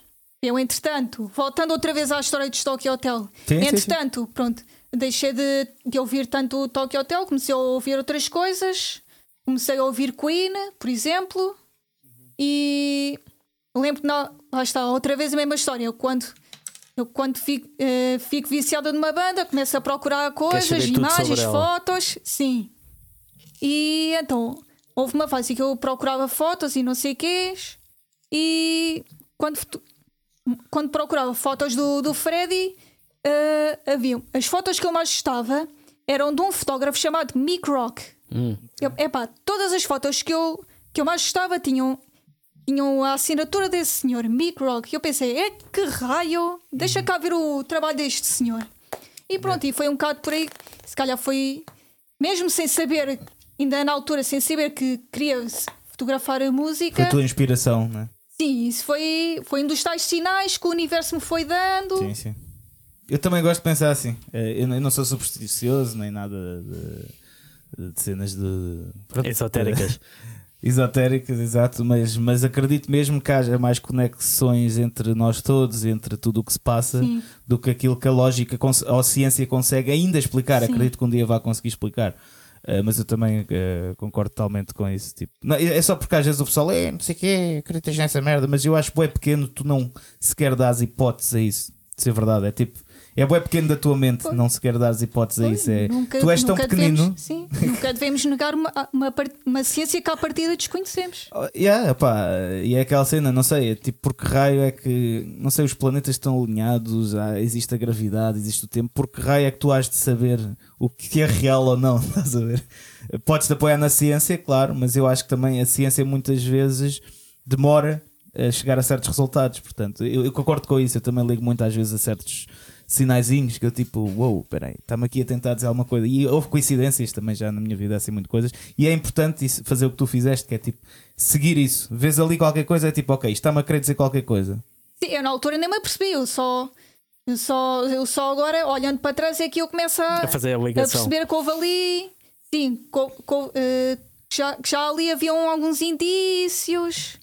eu entretanto, voltando outra vez à história de Tokyo Hotel, sim, entretanto, sim, sim. pronto, deixei de, de ouvir tanto o Tokyo Hotel, comecei a ouvir outras coisas, comecei a ouvir Queen, por exemplo, e lembro que não, lá está, outra vez a mesma história. Eu quando, eu quando fico, uh, fico viciada numa banda, começo a procurar coisas, imagens, fotos, sim. E então houve uma fase que eu procurava fotos e não sei o quês. E quando, quando procurava fotos do, do Freddy, uh, havia as fotos que eu mais gostava eram de um fotógrafo chamado Mick Rock. Hum. Eu, epá, todas as fotos que eu, que eu mais gostava tinham, tinham a assinatura desse senhor, Mick Rock. E eu pensei, é que raio, deixa cá ver o trabalho deste senhor. E pronto, é. e foi um bocado por aí. Se calhar foi, mesmo sem saber, ainda na altura, sem saber que queria fotografar a música. Foi a tua inspiração, não é? Sim, isso foi, foi um dos tais sinais que o universo me foi dando. Sim, sim. Eu também gosto de pensar assim. É, eu não sou supersticioso nem nada de, de cenas de. Esotéricas. [laughs] Esotéricas, exato, mas, mas acredito mesmo que haja mais conexões entre nós todos, entre tudo o que se passa, Sim. do que aquilo que a lógica ou a ciência consegue ainda explicar. Sim. Acredito que um dia vá conseguir explicar. Uh, mas eu também uh, concordo totalmente com isso. Tipo, não, é só porque às vezes o pessoal é não sei o que, acreditas nessa merda, mas eu acho que é pequeno, tu não sequer dás hipóteses a isso de ser verdade. É tipo, é bem pequeno da tua mente, não se quer dar hipóteses a isso. É, nunca, tu és tão pequenino. Devemos, sim, nunca devemos negar uma, uma, uma ciência que à partida desconhecemos. Oh, yeah, pá, e é aquela cena, não sei, é tipo, porque raio é que, não sei, os planetas estão alinhados, há, existe a gravidade, existe o tempo, porque raio é que tu has de saber o que é real ou não, [laughs] estás a ver? Podes-te apoiar na ciência, claro, mas eu acho que também a ciência muitas vezes demora a chegar a certos resultados, portanto, eu, eu concordo com isso, eu também ligo muito às vezes a certos sinaizinhos que eu tipo, uou, wow, peraí, está-me aqui a tentar dizer alguma coisa. E houve coincidências também já na minha vida, assim, muitas coisas. E é importante isso, fazer o que tu fizeste, que é tipo, seguir isso. Vês ali qualquer coisa, é tipo, ok, está-me a querer dizer qualquer coisa. Sim, eu na altura nem me apercebi, eu só. Eu só, eu só agora, olhando para trás, é que eu começo a, a fazer a ligação. A perceber que houve ali. Sim, co, co, uh, já, já ali haviam alguns indícios.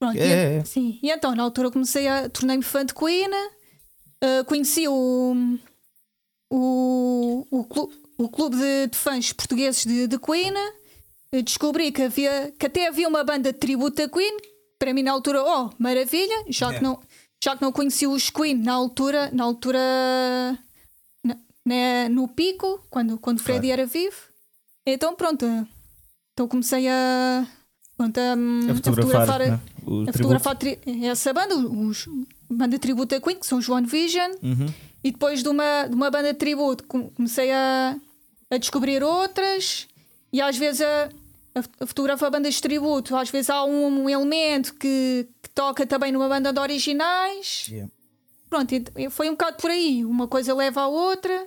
Pronto, é. e, sim. E então, na altura, comecei a. tornei-me fã de Queen uh, conheci o, o, o, clube, o clube de, de fãs portugueses de, de Queen. Descobri que, havia, que até havia uma banda de tributo a Queen. Para mim, na altura, oh, maravilha, já, que, não, já que não conheci os Queen na altura, na altura na, na, no pico, quando, quando Freddy claro. era vivo. Então, pronto, então comecei a, pronto, a, a fotografar, a fotografar, né? a fotografar essa banda, os, banda de tributo a Queen, que são os One Vision, uhum. e depois de uma, de uma banda de tributo comecei a, a descobrir outras, e às vezes a, a, fotografo a bandas de tributo, às vezes há um, um elemento que, que, toca também numa banda de originais. Yeah. Pronto, foi um bocado por aí, uma coisa leva à outra.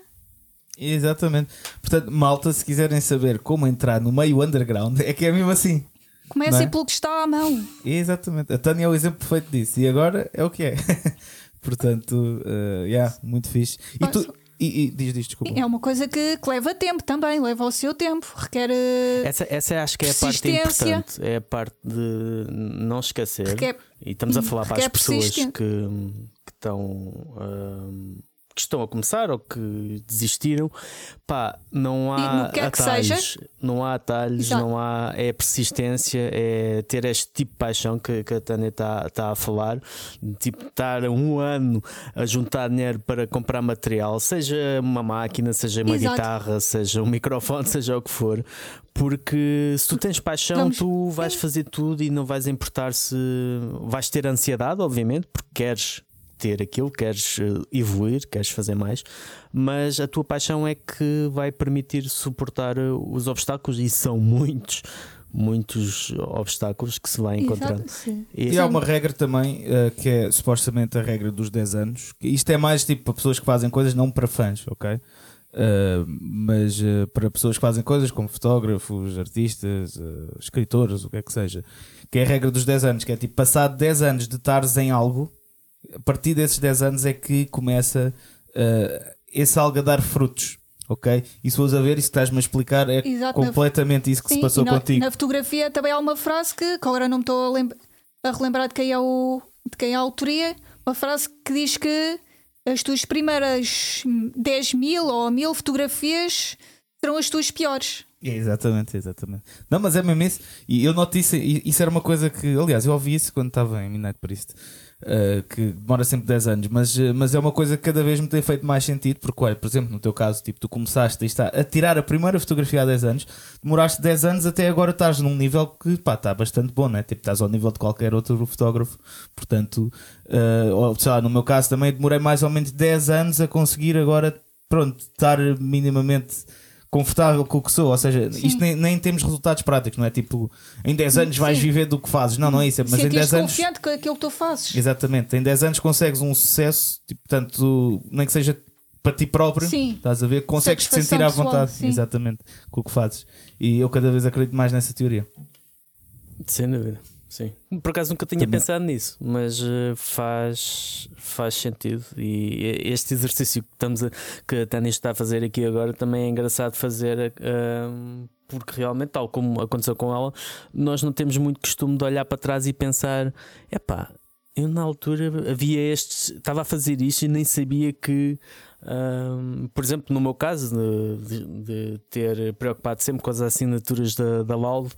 Exatamente. Portanto, malta, se quiserem saber como entrar no meio underground, é que é mesmo assim. Comecem é? pelo que está à mão. Exatamente. A Tânia é o exemplo perfeito disso. E agora é o que é. [laughs] Portanto, uh, yeah, muito fixe. E tu. E, e, diz, diz, desculpa. É uma coisa que, que, leva tempo também, leva o seu tempo, requer. Uh, essa, essa acho que é a parte importante, é a parte de não esquecer. Requer, e estamos a falar para as pessoas que, que estão. Uh, que estão a começar ou que desistiram, pá, não há atalhos, não há atalhos, não há é persistência, é ter este tipo de paixão que, que a Tânia está tá a falar, tipo estar um ano a juntar dinheiro para comprar material, seja uma máquina, seja uma Exato. guitarra, seja um microfone, [laughs] seja o que for, porque se tu tens paixão, Vamos. tu vais fazer tudo e não vais importar se vais ter ansiedade, obviamente, porque queres ter aquilo, queres eh, evoluir, queres fazer mais, mas a tua paixão é que vai permitir suportar eh, os obstáculos e são muitos. Muitos obstáculos que se vai encontrando. E, e há uma regra também uh, que é supostamente a regra dos 10 anos. Isto é mais tipo para pessoas que fazem coisas, não para fãs, ok? Uh, mas uh, para pessoas que fazem coisas como fotógrafos, artistas, uh, escritores, o que é que seja, que é a regra dos 10 anos, que é tipo, passado 10 anos de estares em algo, a partir desses 10 anos é que começa uh, esse algo a dar frutos. Ok? E se fores a ver, isso que estás-me a explicar é Exato, completamente isso que sim, se passou na, contigo. Na fotografia também há uma frase que, agora não me estou a, a, relembrar de quem, é o, de quem é a autoria, uma frase que diz que as tuas primeiras 10 mil ou mil fotografias serão as tuas piores. exatamente, exatamente. Não, mas é mesmo isso. E eu noto isso, isso era uma coisa que, aliás, eu ouvi isso quando estava em Midnight Priest. Uh, que demora sempre 10 anos, mas, uh, mas é uma coisa que cada vez me tem feito mais sentido, porque, olha, por exemplo, no teu caso, tipo, tu começaste está, a tirar a primeira fotografia há 10 anos, demoraste 10 anos até agora estás num nível que pá, está bastante bom, né? Tipo, estás ao nível de qualquer outro fotógrafo, portanto, uh, ou, sei lá, no meu caso também demorei mais ou menos 10 anos a conseguir agora, pronto, estar minimamente confortável com o que sou. Ou seja, Sim. isto nem, nem, temos resultados práticos, não é? Tipo, em 10 anos vais Sim. viver do que fazes. Não, não é isso. Mas em 10 anos. confiante com aquilo que tu fazes. Exatamente. Em 10 anos consegues um sucesso, tipo, tanto, nem que seja para ti próprio, Sim. estás a ver? Consegues te sentir à vontade, pessoal, exatamente, com o que fazes. E eu cada vez acredito mais nessa teoria. Sem dúvida. Sim. Por acaso nunca tinha Também. pensado nisso, mas uh, faz, faz sentido. E este exercício que, estamos a, que a Tânia está a fazer aqui agora também é engraçado fazer. Uh, porque realmente, tal como aconteceu com ela, nós não temos muito costume de olhar para trás e pensar: epá, eu na altura havia estes, estava a fazer isto e nem sabia que um, por exemplo, no meu caso, de, de, de, ter preocupado sempre com as assinaturas da, da Laude,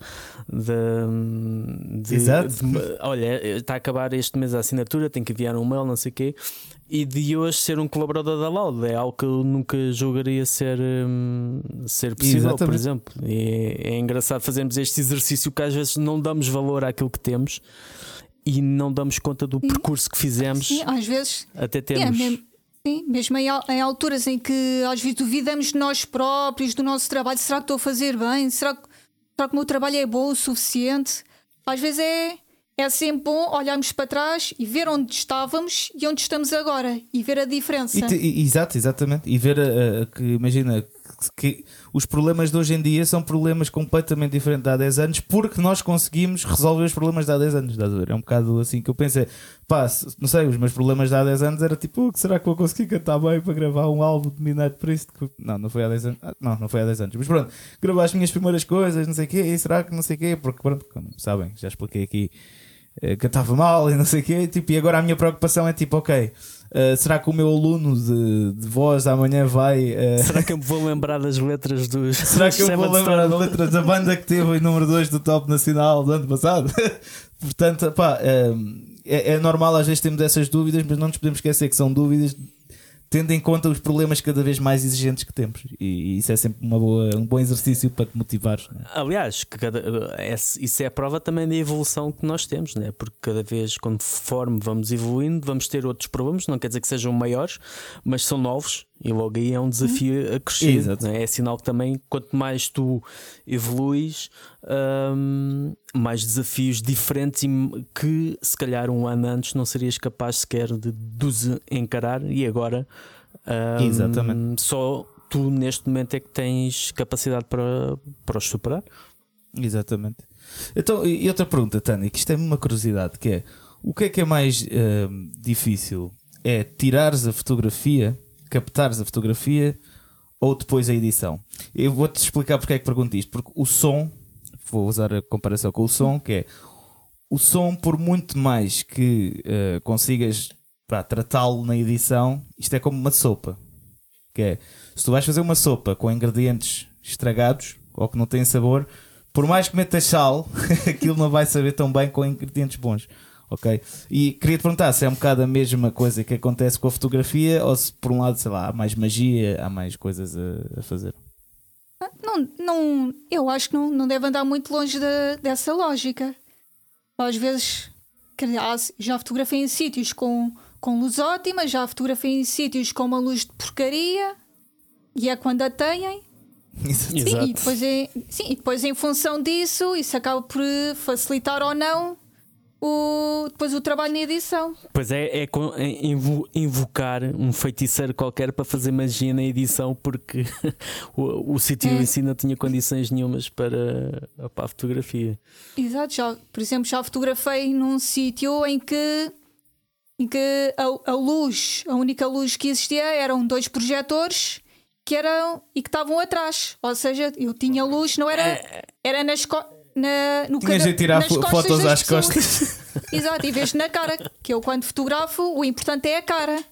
de, de, Exato. olha, está a acabar este mês a assinatura, tenho que enviar um mail, não sei o quê, e de hoje ser um colaborador da Laude é algo que eu nunca julgaria ser, um, ser possível, Exatamente. por exemplo. E é, é engraçado fazermos este exercício que às vezes não damos valor àquilo que temos e não damos conta do percurso que fizemos. Sim, às vezes até temos. É, Sim, mesmo em, em, alturas em que às vezes duvidamos de nós próprios, do nosso trabalho, será que estou a fazer bem? Será que, será que o meu trabalho é bom o suficiente? Às vezes é, é sempre bom olharmos para trás e ver onde estávamos e onde estamos agora e ver a diferença. E te, exato, exatamente. E ver uh, que, imagina, que os problemas de hoje em dia são problemas completamente diferentes de há 10 anos porque nós conseguimos resolver os problemas de há 10 anos. É um bocado assim que eu pensei, pá, não sei, os meus problemas de há 10 anos era tipo, oh, será que vou conseguir cantar bem para gravar um álbum de Midnight Priest? Não, não foi há 10 anos, ah, não, não foi há 10 anos, mas pronto, gravar as minhas primeiras coisas, não sei o quê, e será que não sei o quê, porque pronto, como sabem, já expliquei aqui, eh, cantava mal e não sei o quê, tipo, e agora a minha preocupação é tipo, ok Uh, será que o meu aluno de, de voz amanhã vai. Uh... Será que eu me vou lembrar das letras dos. [laughs] Será que eu me vou lembrar das letras da banda que teve em número 2 do Top Nacional do ano passado? [laughs] Portanto, pá, uh, é, é normal às vezes termos essas dúvidas, mas não nos podemos esquecer que são dúvidas tendo em conta os problemas cada vez mais exigentes que temos. E, e isso é sempre uma boa, um bom exercício para te motivar. Né? Aliás, cada, isso é a prova também da evolução que nós temos, né? porque cada vez, conforme vamos evoluindo, vamos ter outros problemas. Não quer dizer que sejam maiores, mas são novos. E logo aí é um desafio a crescer. Né? É sinal que também, quanto mais tu evoluís, um, mais desafios diferentes que se calhar um ano antes não serias capaz sequer de, de encarar e agora um, Exatamente. só tu neste momento é que tens capacidade para, para os superar. Exatamente. Então, e outra pergunta, Tânia, que isto é uma curiosidade, que é o que é que é mais uh, difícil? É tirares a fotografia, captares a fotografia ou depois a edição? Eu vou-te explicar porque é que pergunto isto, porque o som vou usar a comparação com o som, que é o som, por muito mais que uh, consigas tratá-lo na edição, isto é como uma sopa. Que é, se tu vais fazer uma sopa com ingredientes estragados ou que não têm sabor, por mais que metas sal, [laughs] aquilo não vai saber tão bem com ingredientes bons. Ok? E queria te perguntar se é um bocado a mesma coisa que acontece com a fotografia ou se por um lado, sei lá, há mais magia, há mais coisas a, a fazer. Não, não, eu acho que não, não deve andar muito longe de, dessa lógica. Às vezes, já fotografei em sítios com, com luz ótima, já fotografei em sítios com uma luz de porcaria, e é quando a têm. [laughs] Sim, e depois, em, sim, e depois, em função disso, isso acaba por facilitar ou não o, depois o trabalho na edição. Pois é, é, é invocar um feiticeiro qualquer para fazer magia na edição, porque [laughs] o, o sítio é. em si não tinha condições nenhumas para, para a fotografia. Exato, já, por exemplo, já fotografei num sítio em que, em que a, a luz, a única luz que existia eram dois projetores que eram e que estavam atrás. Ou seja, eu tinha luz, não era, é. era nas na, no Tinhas de tirar fotos às costas. [laughs] Exato, e vês na cara, que eu quando fotografo, o importante é a cara.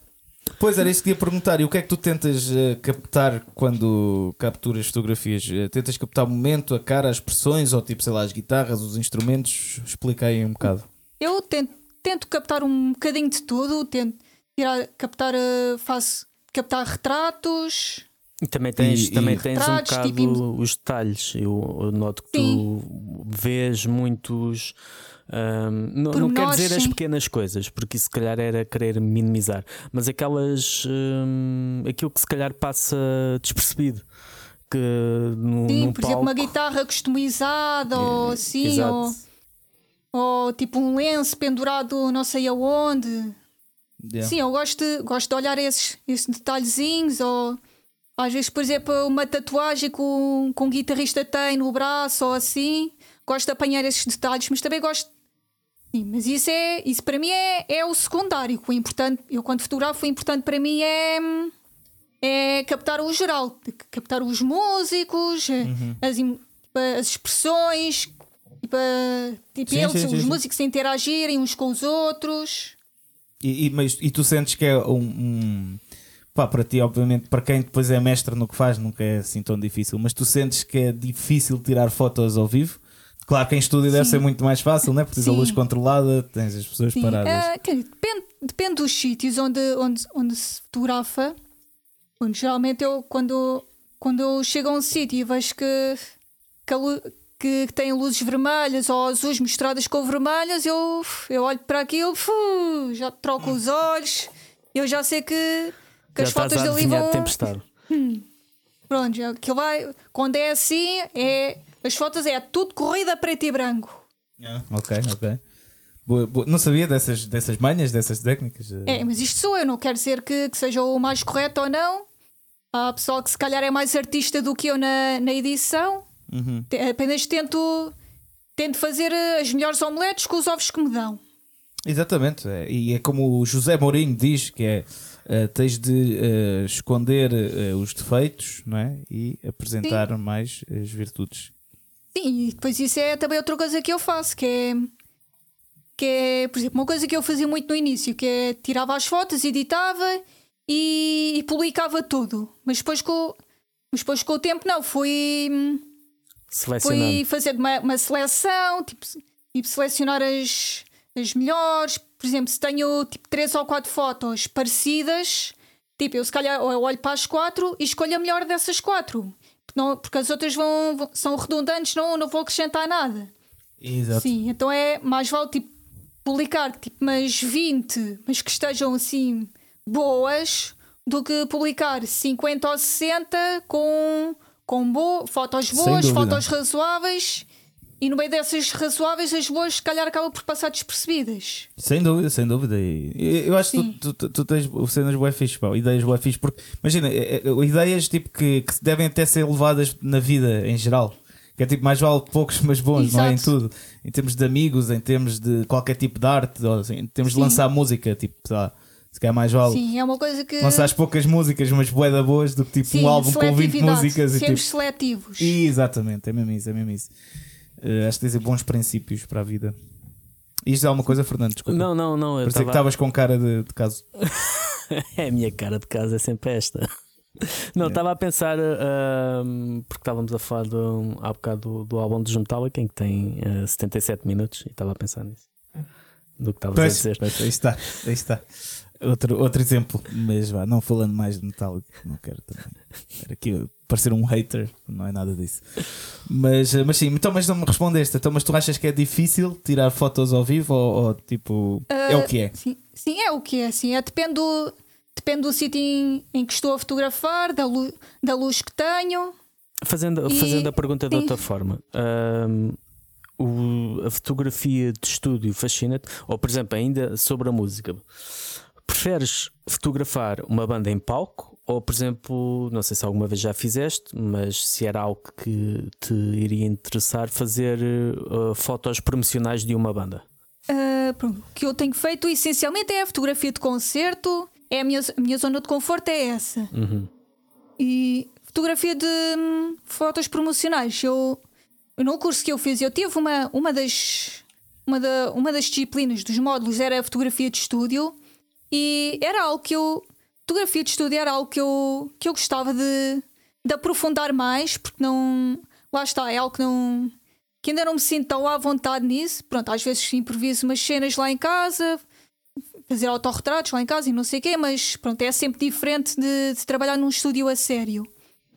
Pois era isso que ia perguntar. E o que é que tu tentas uh, captar quando capturas fotografias? Uh, tentas captar o momento, a cara, as expressões, ou tipo, sei lá, as guitarras, os instrumentos? Explica aí um bocado. Eu tento, tento captar um bocadinho de tudo, tento tirar, captar, uh, faço, captar retratos. E também tens, e, também e tens um bocado tipo... os detalhes. Eu, eu noto que sim. tu vês muitos. Um, não, não quero dizer sim. as pequenas coisas, porque isso se calhar era querer minimizar, mas aquelas um, aquilo que se calhar passa despercebido. Que no, sim, por palco... exemplo, uma guitarra customizada é, ou assim, ou, ou, tipo um lenço pendurado não sei aonde. Yeah. Sim, eu gosto, gosto de olhar esses, esses detalhezinhos, ou às vezes, por exemplo, uma tatuagem que um, que um guitarrista tem no braço ou assim. Gosto de apanhar esses detalhes, mas também gosto Sim, mas isso é isso para mim é, é o secundário. O importante, eu quando fotografo, o importante para mim é, é captar o geral, captar os músicos, uhum. as, as expressões, tipo, tipo sim, eles, sim, sim, os músicos interagirem uns com os outros. E, e, mas, e tu sentes que é um, um pá, para ti, obviamente, para quem depois é mestre no que faz, nunca é assim tão difícil, mas tu sentes que é difícil tirar fotos ao vivo? Claro que em estúdio Sim. deve ser muito mais fácil, né? porque tens a luz controlada, tens as pessoas Sim. paradas. Uh, depende, depende dos sítios onde, onde, onde se fotografa. Onde, geralmente eu, quando, quando eu chego a um sítio e vejo que, que, luz, que, que, tem luzes vermelhas ou azuis misturadas com vermelhas, eu, eu olho para aquilo, já troco os olhos, eu já sei que, que já as fotos dali vão. Tempestade. Hum, [laughs] pronto, aquilo vai. Quando é assim, é as fotos é tudo corrida preto e branco. Yeah. Ok, ok. Boa, boa. Não sabia dessas, dessas manhas, dessas técnicas. É, mas isto sou eu, não quero dizer que, que seja o mais correto ou não. Há pessoal que se calhar é mais artista do que eu na, na edição. Uhum. Apenas tento, tento fazer eh, as melhores omeletes com os ovos que me dão. Exatamente, é, e é como o José Mourinho diz que é uh, tens de uh, esconder uh, os defeitos não é? e apresentar Sim. mais as virtudes. Sim, e depois isso é também outra coisa que eu faço, que é que é, por exemplo, uma coisa que eu fazia muito no início, que é tirava as fotos, editava e, e publicava tudo. Mas depois com, mas depois com o tempo não, fui, fui fazer uma, uma seleção, tipo, tipo selecionar as, as melhores. Por exemplo, se tenho tipo três ou quatro fotos parecidas, tipo, eu se calhar eu olho para as quatro e escolho a melhor dessas quatro não, porque as outras vão, vão, são redundantes, não, não vou acrescentar nada. Exato. Sim, então é mais vale tipo, publicar tipo umas 20, mas que estejam assim boas, do que publicar 50 ou 60 com, com bo fotos boas, fotos razoáveis e no meio dessas razoáveis, as boas, se calhar, acabam por passar despercebidas. Sem dúvida, sem dúvida. Eu acho Sim. que tu, tu, tu tens cenas boas fixe, pá, ideias boas fixe, porque imagina, é, é, ideias tipo que, que devem até ser levadas na vida em geral. Que é tipo mais vale poucos, mas bons, Exato. não é? Em tudo. Em termos de amigos, em termos de qualquer tipo de arte, ou assim, em termos Sim. de lançar música, tipo, sei se calhar mais vale. Sim, é uma coisa que. Lançares poucas músicas, mas boeda boas, do que tipo Sim, um álbum com 20 músicas. e, tipo... seletivos. Exatamente, é mesmo isso, é mesmo isso. Uh, acho que tens bons princípios para a vida. Isto é uma coisa, Fernando? Desculpa. Não, não, não. Parecia tava... que estavas com cara de, de caso. [laughs] é a minha cara de caso, é sempre esta. [laughs] Não, estava a pensar, uh, porque estávamos a falar do, há bocado do, do álbum de Metallica, em que tem uh, 77 minutos, e estava a pensar nisso. Do que estavas a dizer. Pois, aí está, aí está. Outro, outro exemplo, mas vá, não falando mais de Metallica, não quero também. Era aqui parecer um hater, não é nada disso. Mas, mas sim, então, mas não me respondeste. Então, mas tu achas que é difícil tirar fotos ao vivo ou, ou tipo, uh, é o que é? Sim, sim, é o que é. Sim, é, depende do, depende do sítio em, em, que estou a fotografar, da, lu, da luz que tenho. Fazendo, e, fazendo a pergunta de outra forma. Um, o, a fotografia de estúdio fascina-te? Ou, por exemplo, ainda sobre a música, Preferes fotografar uma banda em palco ou, por exemplo, não sei se alguma vez já fizeste, mas se era algo que te iria interessar, fazer uh, fotos promocionais de uma banda? Uh, pronto, o que eu tenho feito essencialmente é a fotografia de concerto, é a minha, a minha zona de conforto é essa. Uhum. E fotografia de hum, fotos promocionais. Eu, no curso que eu fiz, eu tive uma, uma das uma, da, uma das disciplinas dos módulos era a fotografia de estúdio e era algo que eu. Fotografia de estúdio era algo que eu, que eu gostava de, de aprofundar mais, porque não. Lá está, é algo que não. que ainda não me sinto tão à vontade nisso. Pronto, às vezes improviso umas cenas lá em casa, fazer autorretratos lá em casa e não sei o quê, mas pronto, é sempre diferente de, de trabalhar num estúdio a sério.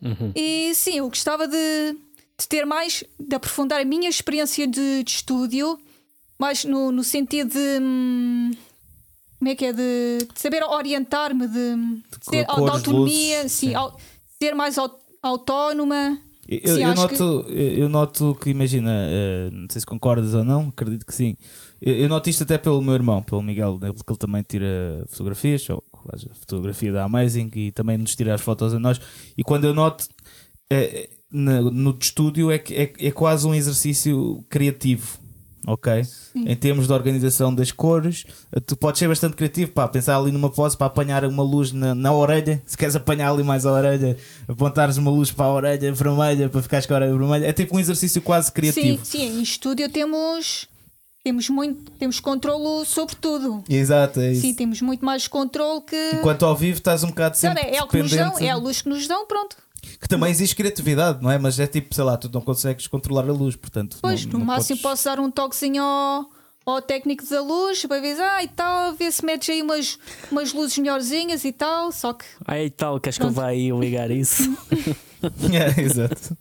Uhum. E sim, eu gostava de, de, ter mais, de aprofundar a minha experiência de, de estúdio, mais no, no sentido de. Hum, como é que é? De, de saber orientar-me, de, de, ter de autonomia, luzes, sim, sim. Ao, ser mais autónoma. Eu, sim, eu noto, que... eu noto que, imagina, uh, não sei se concordas ou não, acredito que sim. Eu, noto isto até pelo meu irmão, pelo Miguel, né, porque ele também tira fotografias, ou a fotografia da Amazing e também nos tira as fotos a nós. E quando eu noto é, no, no estúdio é, é, é quase um exercício criativo ok? Sim. Em termos de organização das cores, tu podes ser bastante criativo, para pensar ali numa pose para apanhar uma luz na, na orelha, [laughs] se queres apanhar ali mais a orelha, apontares uma luz para a orelha vermelha para ficares com a orelha vermelha, é tipo um exercício quase criativo. Sim, sim, em estúdio temos temos muito temos controle sobre tudo. Exato, é isso. Sim, temos muito mais controle que. Enquanto ao vivo estás um bocado sempre. Não, é, é, o que nos dão, é a luz que nos dão, pronto. Que também existe criatividade, não é? Mas é tipo, sei lá, tu não consegues controlar a luz, portanto. Pois, não, no não máximo podes... posso dar um toquezinho ao, ao técnico da luz para ver, ah, e tal, ver se metes aí umas, umas luzes melhorzinhas e tal, só que. Ah, e tal, queres Pronto. que eu vá aí ligar isso? [laughs] é, exato.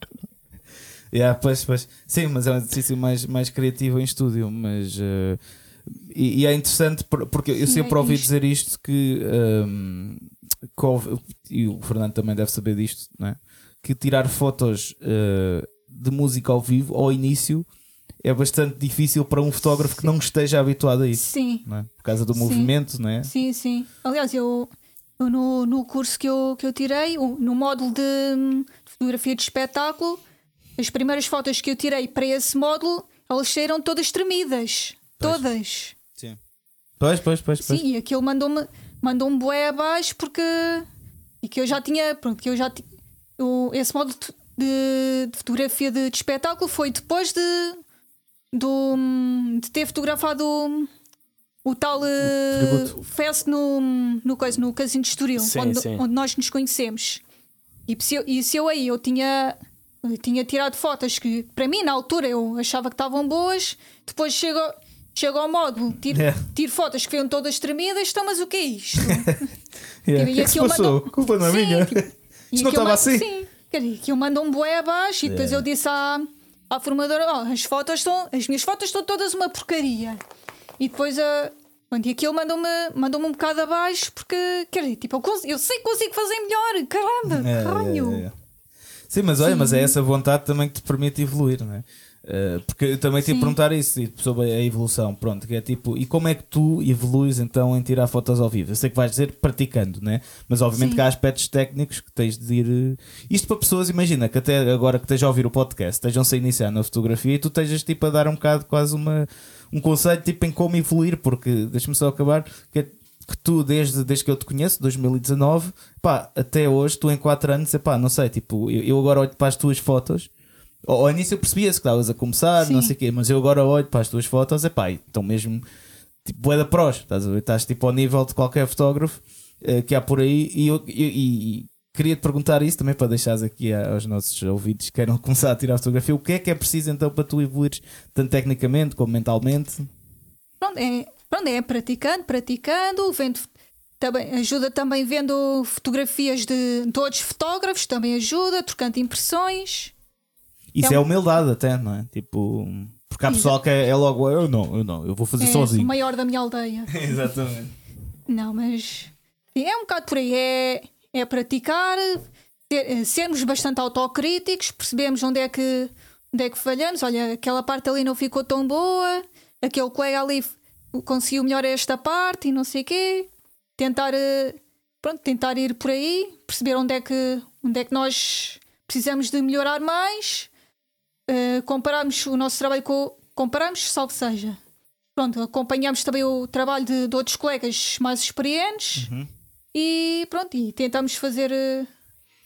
Yeah, pois, pois. Sim, mas é um exercício mais, mais criativo em estúdio, mas. Uh, e, e, é interessante porque eu sempre ouvi dizer isto que, um, que, e o Fernando também deve saber disto, não é? que tirar fotos uh, de música ao vivo ao início é bastante difícil para um fotógrafo sim. que não esteja habituado a isso. Sim. É? Por causa do sim. movimento, não é? Sim, sim. Aliás, eu, eu no, no curso que eu, que eu tirei, no módulo de, de fotografia de espetáculo, as primeiras fotos que eu tirei para esse módulo, elas saíram todas tremidas. Pois. Todas. Sim. Pois, pois, pois. pois. Sim, e aquilo mandou-me mandou um bué abaixo porque. E que eu já tinha. Pronto, que eu já tinha o, esse modo de, de fotografia de, de, espetáculo foi depois de, do, de ter fotografado o, o tal uh, fest no, no, coisa, no Casino de Estoril, sim, onde, sim. onde nós nos conhecemos. E se, eu, e se eu aí eu tinha, eu tinha tirado fotos que para mim na altura eu achava que estavam boas, depois chego, chego ao módulo, tiro, yeah. tiro fotos que vêm todas tremidas, então mas o que é isto? yeah. [laughs] E, e que passou? Mandou... Culpa não é minha. Tipo, [laughs] isto não estava assim? Sim, que eu mando um bué abaixo e depois é. eu disse à, à formadora: oh, as fotos estão, as minhas fotos estão todas uma porcaria. E depois a. Uh, e aquilo mandou-me mandou um bocado abaixo porque, quer dizer, tipo, eu, consigo, eu sei que consigo fazer melhor, caramba, é, caralho. É, é, Sim, mas olha, Sim. mas é essa vontade também que te permite evoluir, não é? Uh, porque eu também tive de perguntar isso tipo, sobre a evolução. Pronto, que é tipo, e como é que tu evoluís então em tirar fotos ao vivo? Eu sei que vais dizer praticando, né? Mas obviamente Sim. que há aspectos técnicos que tens de ir. Eh, isto para pessoas, imagina que até agora que estejam a ouvir o podcast, estejam-se a iniciar na fotografia e tu estejas tipo a dar um bocado quase uma, um conselho tipo em como evoluir, porque deixa-me só acabar, que é que tu, desde, desde que eu te conheço, 2019, pá, até hoje, tu em 4 anos, pá, não sei, tipo, eu, eu agora olho para as tuas fotos ao, início eu percebia-se que estavas a começar, Sim. não sei o quê, mas eu agora olho para as tuas fotos, é pá, estão mesmo tipo é da pros, estás a ver? Estás tipo ao nível de qualquer fotógrafo uh, que há por aí e eu, e, e queria te perguntar isso também para deixares aqui aos nossos ouvidos que queiram [laughs] começar a tirar fotografia. O que é que é preciso então para tu evoluires tanto tecnicamente como mentalmente? Pronto, é, pronto, é praticando, praticando, vendo também ajuda também vendo fotografias de, de outros fotógrafos, também ajuda, trocando impressões. Isso é, é humildade até, não é? Tipo, porque há pessoal que é, é, logo eu não, eu não, eu vou fazer é sozinho. O maior da minha aldeia. [laughs] Exatamente. Não, mas é um bocado por aí, é, é praticar, ter, eh, sermos bastante autocríticos, percebemos onde é que onde é que falhamos, olha, aquela parte ali não ficou tão boa, aquele colega ali conseguiu melhor esta parte e não sei o quê. Tentar, eh, pronto, tentar ir por aí, perceber onde é que, onde é que nós precisamos de melhorar mais uh, compararmos o nosso trabalho com. Comparamos, salvo seja. Pronto, acompanhamos também o trabalho de, de outros colegas mais experientes uhum. e pronto, e tentamos fazer uh,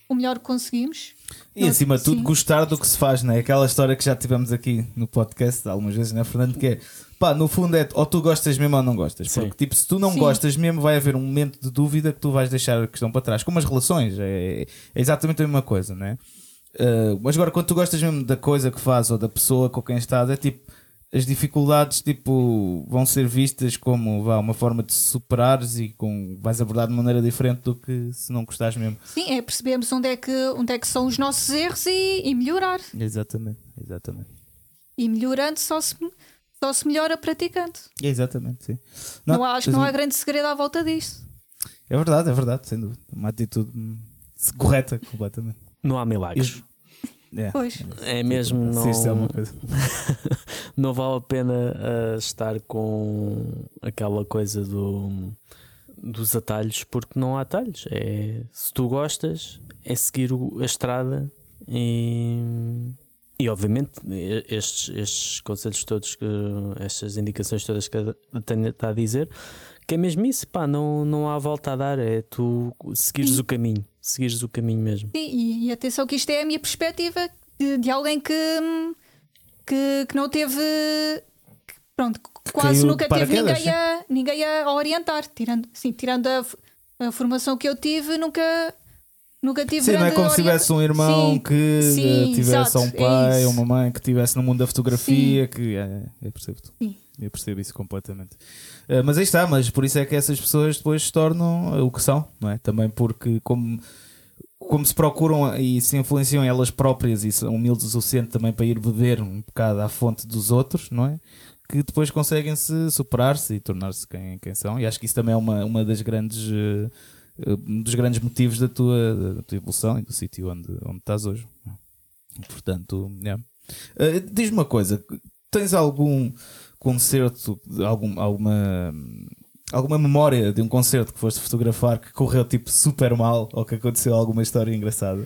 o melhor que conseguimos. E acima de tudo, sim. gostar do que se faz, não é? Aquela história que já tivemos aqui no podcast algumas vezes, não é, Fernando? Que é pá, no fundo é ou tu gostas mesmo ou não gostas. Sim. Porque, tipo, se tu não sim. gostas mesmo, vai haver um momento de dúvida que tu vais deixar a questão para trás. Como as relações, é, é exatamente a mesma coisa, não é? Uh, mas agora, quando tu gostas mesmo da coisa que faz ou da pessoa com quem estás, é tipo as dificuldades tipo, vão ser vistas como vá, uma forma de superares e com, vais abordar de maneira diferente do que se não gostares mesmo. Sim, é percebermos onde é que, onde é que são os nossos erros e, e melhorar. Exatamente, exatamente. E melhorando só se, só se melhora praticando. Exatamente, sim. Não, não acho que não há grande segredo à volta disso. É verdade, é verdade, sem dúvida. Uma atitude correta, completamente. Não há milagres. É, pois. É mesmo. Não, é [laughs] não vale a pena uh, estar com aquela coisa do, dos atalhos, porque não há atalhos. É, se tu gostas, é seguir a estrada e. E obviamente estes, estes conselhos todos, que, estas indicações todas que a Tânia está a dizer, que é mesmo isso, pá, não, não há volta a dar, é tu seguires o caminho seguires o caminho mesmo. Sim, e, e, atenção que isto é a minha perspectiva de, de alguém que, que, que, não teve. Que, pronto, quase nunca teve ninguém a, ninguém a orientar. Tirando, sim, tirando a, a formação que eu tive, nunca. Nunca tive Sim, não é como se tivesse um irmão sim, que sim, tivesse exato, um é pai é ou uma mãe que estivesse no mundo da fotografia, sim. que é, eu percebo. Sim. Eu percebo isso completamente. Uh, mas aí está, mas por isso é que essas pessoas depois se tornam o que são, não é? Também porque como como se procuram e se influenciam elas próprias e são humildes o suficiente também para ir beber um bocado à fonte dos outros, não é? Que depois conseguem se superar-se e tornar-se quem, quem são. E acho que isso também é uma, uma das grandes. Uh, um dos grandes motivos da tua, da tua evolução e do sítio onde, onde estás hoje. Portanto, yeah. uh, diz-me uma coisa: tens algum concerto, algum, alguma alguma memória de um concerto que foste fotografar que correu tipo super mal ou que aconteceu alguma história engraçada?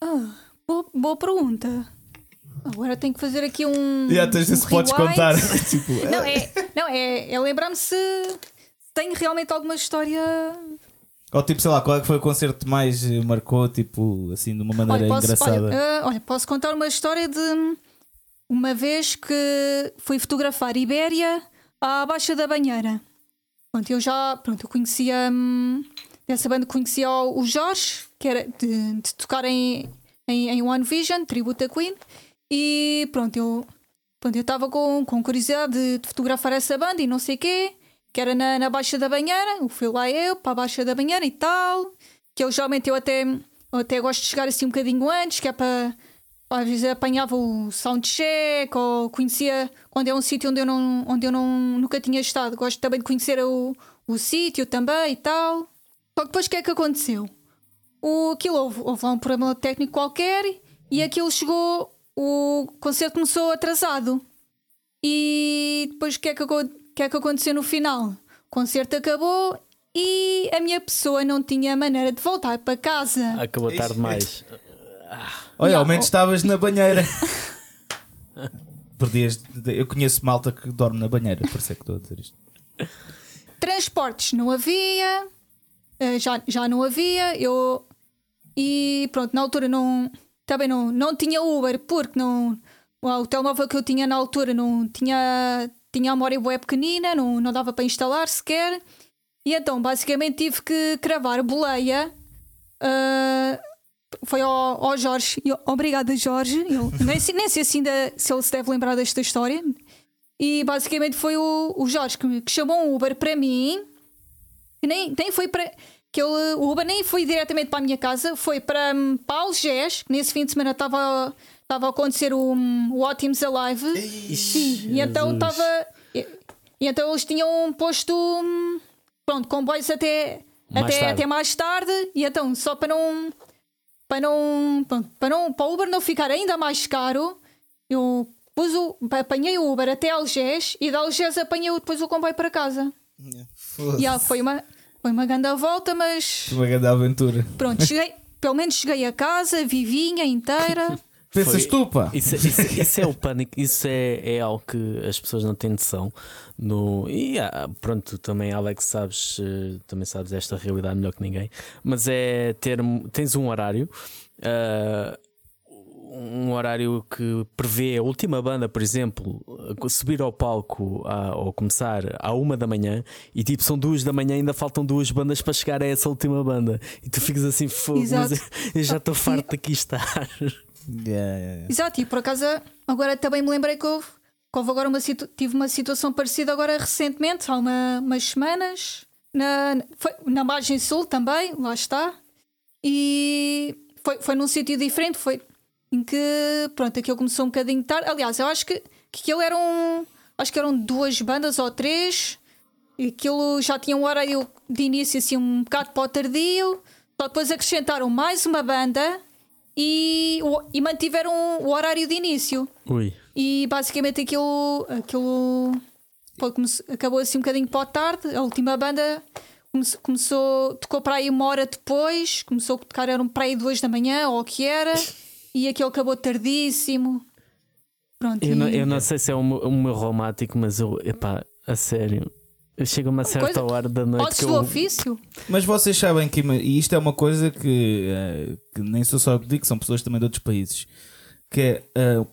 Ah, boa, boa pergunta. Agora tenho que fazer aqui um. Já tens um se podes contar. [laughs] [laughs] tipo, não, é, não, é, é lembrar-me se tenho realmente alguma história. Ou tipo, sei lá, qual é que foi o concerto que mais marcou, tipo, assim, de uma maneira olha, posso, engraçada? Olha, uh, olha, posso contar uma história de uma vez que fui fotografar Ibéria à Baixa da Banheira. Pronto, eu já pronto, eu conhecia hum, dessa banda conhecia o Jorge, que era de, de tocar em, em, em, One Vision, tributo a Queen, e pronto, eu pronto, eu estava com, com curiosidade de, de, fotografar essa banda e não sei o quê, que era na, na Baixa da Banheira, o fui lá eu para a Baixa da Banheira e tal, que eu geralmente eu até, eu até gosto de chegar assim um bocadinho antes, que é para às vezes apanhava o soundcheck ou conhecia quando é um sítio onde eu, não, onde eu não, nunca tinha estado. Gosto também de conhecer o, o sítio também e tal. Só que depois o que é que aconteceu? O, aquilo houve, houve lá um problema técnico qualquer e aquilo chegou. O concerto começou atrasado. E depois o que, é que, que é que aconteceu no final? O concerto acabou e a minha pessoa não tinha maneira de voltar para casa. Acabou tarde mais. Olha, ao menos estavas na banheira. Perdias. Eu conheço malta que dorme na banheira, por isso é que estou a dizer isto. Transportes não havia, eh, já, já não havia. Eu. E pronto, na altura não. Também não, não tinha Uber, porque não. O telemóvel que eu tinha na altura não tinha. Tinha a memória web pequenina, não, não dava para instalar sequer. E então, basicamente, tive que cravar boleia. Uh, foi ao, ao Jorge. Eu, Obrigada, Jorge. Eu, nem, nem sei assim da, se ele se deve lembrar desta história. E basicamente foi o, o Jorge que, que chamou um Uber para mim. Que nem, nem foi para. Que ele, o Uber nem foi diretamente para a minha casa, foi para, para Algés. Nesse fim de semana estava, estava a acontecer o, o Optimus Alive. Ixi, e então estava. E, e, então eles tinham posto. Pronto, comboios até, mais até, até mais tarde. E então, só para não para não, para não para o Uber não ficar ainda mais caro, eu pus o, apanhei o Uber até Algés e de Algés apanhei depois o comboio para casa. Yeah, yeah, foi uma foi uma grande volta, mas uma grande aventura. Pronto, cheguei, pelo menos cheguei a casa, vivinha inteira. [laughs] Pensas Foi, tu, pá? Isso, isso, isso, é o pânico, isso é, é algo que as pessoas não têm noção. No, e ah, pronto, também, Alex, sabes, eh, também sabes esta realidade melhor que ninguém. Mas é ter, tens um horário. Uh, um horário que prevê a última banda, por exemplo, subir ao palco a, ou começar à uma da manhã e tipo são duas da manhã ainda faltam duas bandas para chegar a essa última banda e tu ficas assim fogo, eu já estou farto aqui estar. Yeah, yeah, Exato, e por acaso agora também me lembrei que houve, que houve agora uma tive uma situação parecida agora recentemente, há uma, umas semanas, na, foi, na margem sul também, lá está, e foi, foi num sítio diferente, foi em que pronto, aquilo começou um bocadinho tarde. Aliás, eu acho que, que aquilo eram acho que eram duas bandas ou três, e aquilo já tinha um horário de início assim um bocado para o tardio, só depois acrescentaram mais uma banda e, e mantiveram o horário de início. Ui. E basicamente aquilo, aquilo acabou assim um bocadinho para a tarde. A última banda come, começou, tocou para aí uma hora depois, começou a tocar, eram para aí duas da manhã ou o que era, e aquilo acabou tardíssimo. Pronto, eu, e... não, eu não sei se é o meu, o meu romântico, mas eu, epá, a sério, Chega uma certa coisa, hora da noite. que eu... do ofício. Mas vocês sabem que, e isto é uma coisa que, uh, que nem sou só eu que digo, são pessoas também de outros países, que é uh,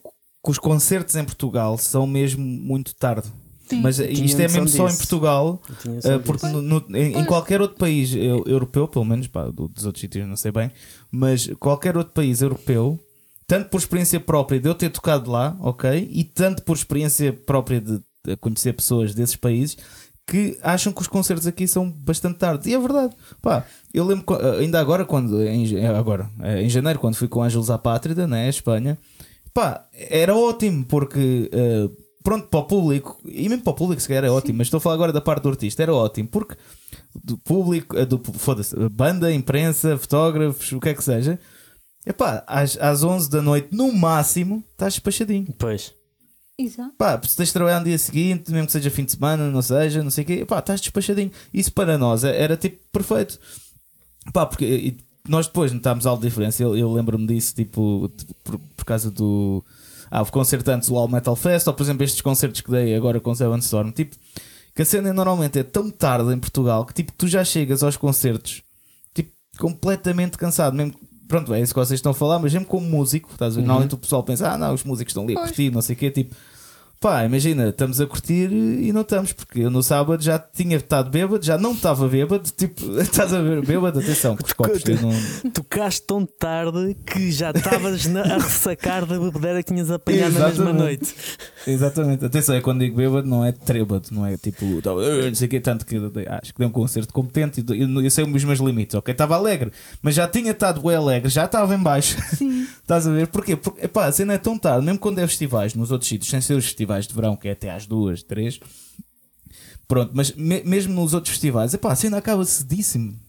que os concertos em Portugal são mesmo muito tarde. Sim. Mas isto é mesmo só em Portugal, uh, porque no, no, em, em, qualquer outro país europeu, pelo menos pá, dos outros sítios não sei bem, mas qualquer outro país europeu, tanto por experiência própria de eu ter tocado lá, ok, e tanto por experiência própria de conhecer pessoas desses países, que acham que os concertos aqui são bastante tarde. E é verdade. Pá, eu lembro ainda agora, quando em, agora, eh, em janeiro, quando fui com Ângelos à Pátria, né, Espanha, pá, era ótimo porque. Uh, pronto, para o público, e mesmo para o público se calhar é ótimo, mas estou a falar agora da parte do artista, era ótimo, porque do público, eh, do, foda-se, banda, imprensa, fotógrafos, o que é que seja, epá, às, às 11 da noite, no máximo, estás despachadinho. Pois. Exato. Pá, se tens de trabalhar no dia seguinte, mesmo que seja fim de semana, não seja, não sei o quê, pá, estás despachadinho. Isso para nós é, era tipo perfeito. Pá, porque nós depois notámos algo diferença. Eu, eu lembro-me disso, tipo, por, por causa do. Ah, o concerto antes do All Metal Fest, ou por exemplo estes concertos que dei agora com o Seven Storm, tipo, que a cena normalmente é tão tarde em Portugal que tipo, tu já chegas aos concertos tipo, completamente cansado, mesmo pronto, é isso que vocês estão a falar, mas mesmo como músico, estás a ver? Uhum. Normalmente o pessoal pensa, ah, não, os músicos estão ali a curtir, não sei o quê, tipo. Pá, imagina, estamos a curtir e não estamos, porque eu no sábado já tinha estado bêbado, já não estava bêbado, [laughs] tipo, estás a ver bêbado, atenção, com os copos tu, não... Tocaste tão tarde que já estavas a ressacar da bebedeira que tinhas apanhado na mesma noite. Exatamente, atenção, é quando digo bêbado, não é trêbado, não é tipo, não sei o que, tanto que acho que deu um concerto competente e eu, eu sei os meus limites, ok? Estava alegre, mas já tinha estado bem alegre, já estava em baixo. Sim. [laughs] estás a ver? Porquê? Porque, pá, a cena é tão tarde, mesmo quando é festivais nos outros sítios, sem ser os festivais de verão, que é até às duas, três. Pronto, mas me, mesmo nos outros festivais, epá, a cena acaba cedíssimo.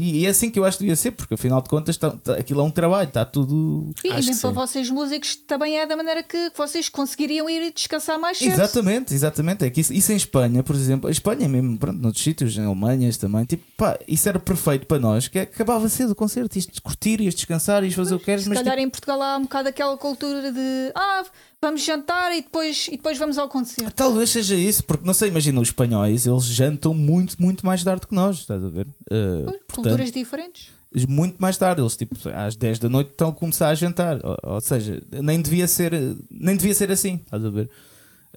E, e é assim que eu acho que devia ser, porque afinal de contas tá, tá, aquilo é um trabalho, está tudo. E mesmo para vocês músicos também é da maneira que vocês conseguiriam ir descansar mais cedo. Exatamente, exatamente. É que isso, isso em Espanha, por exemplo, a Espanha mesmo, pronto, noutros sítios, em Alemanha também, tipo, pá, isso era perfeito para nós, que é acabava cedo o concerto, isto curtir, isto descansar, isto fazer o que queres. Se mas calhar tipo... em Portugal há um bocado aquela cultura de ah, vamos jantar e depois, e depois vamos ao concerto. Talvez seja isso, porque não sei, imagina, os espanhóis eles jantam muito, muito mais tarde que nós, estás a ver? Uh, portanto, culturas diferentes. Muito mais tarde, eles tipo às 10 da noite estão a começar a jantar, ou, ou seja, nem devia ser, nem devia ser assim, estás a ver?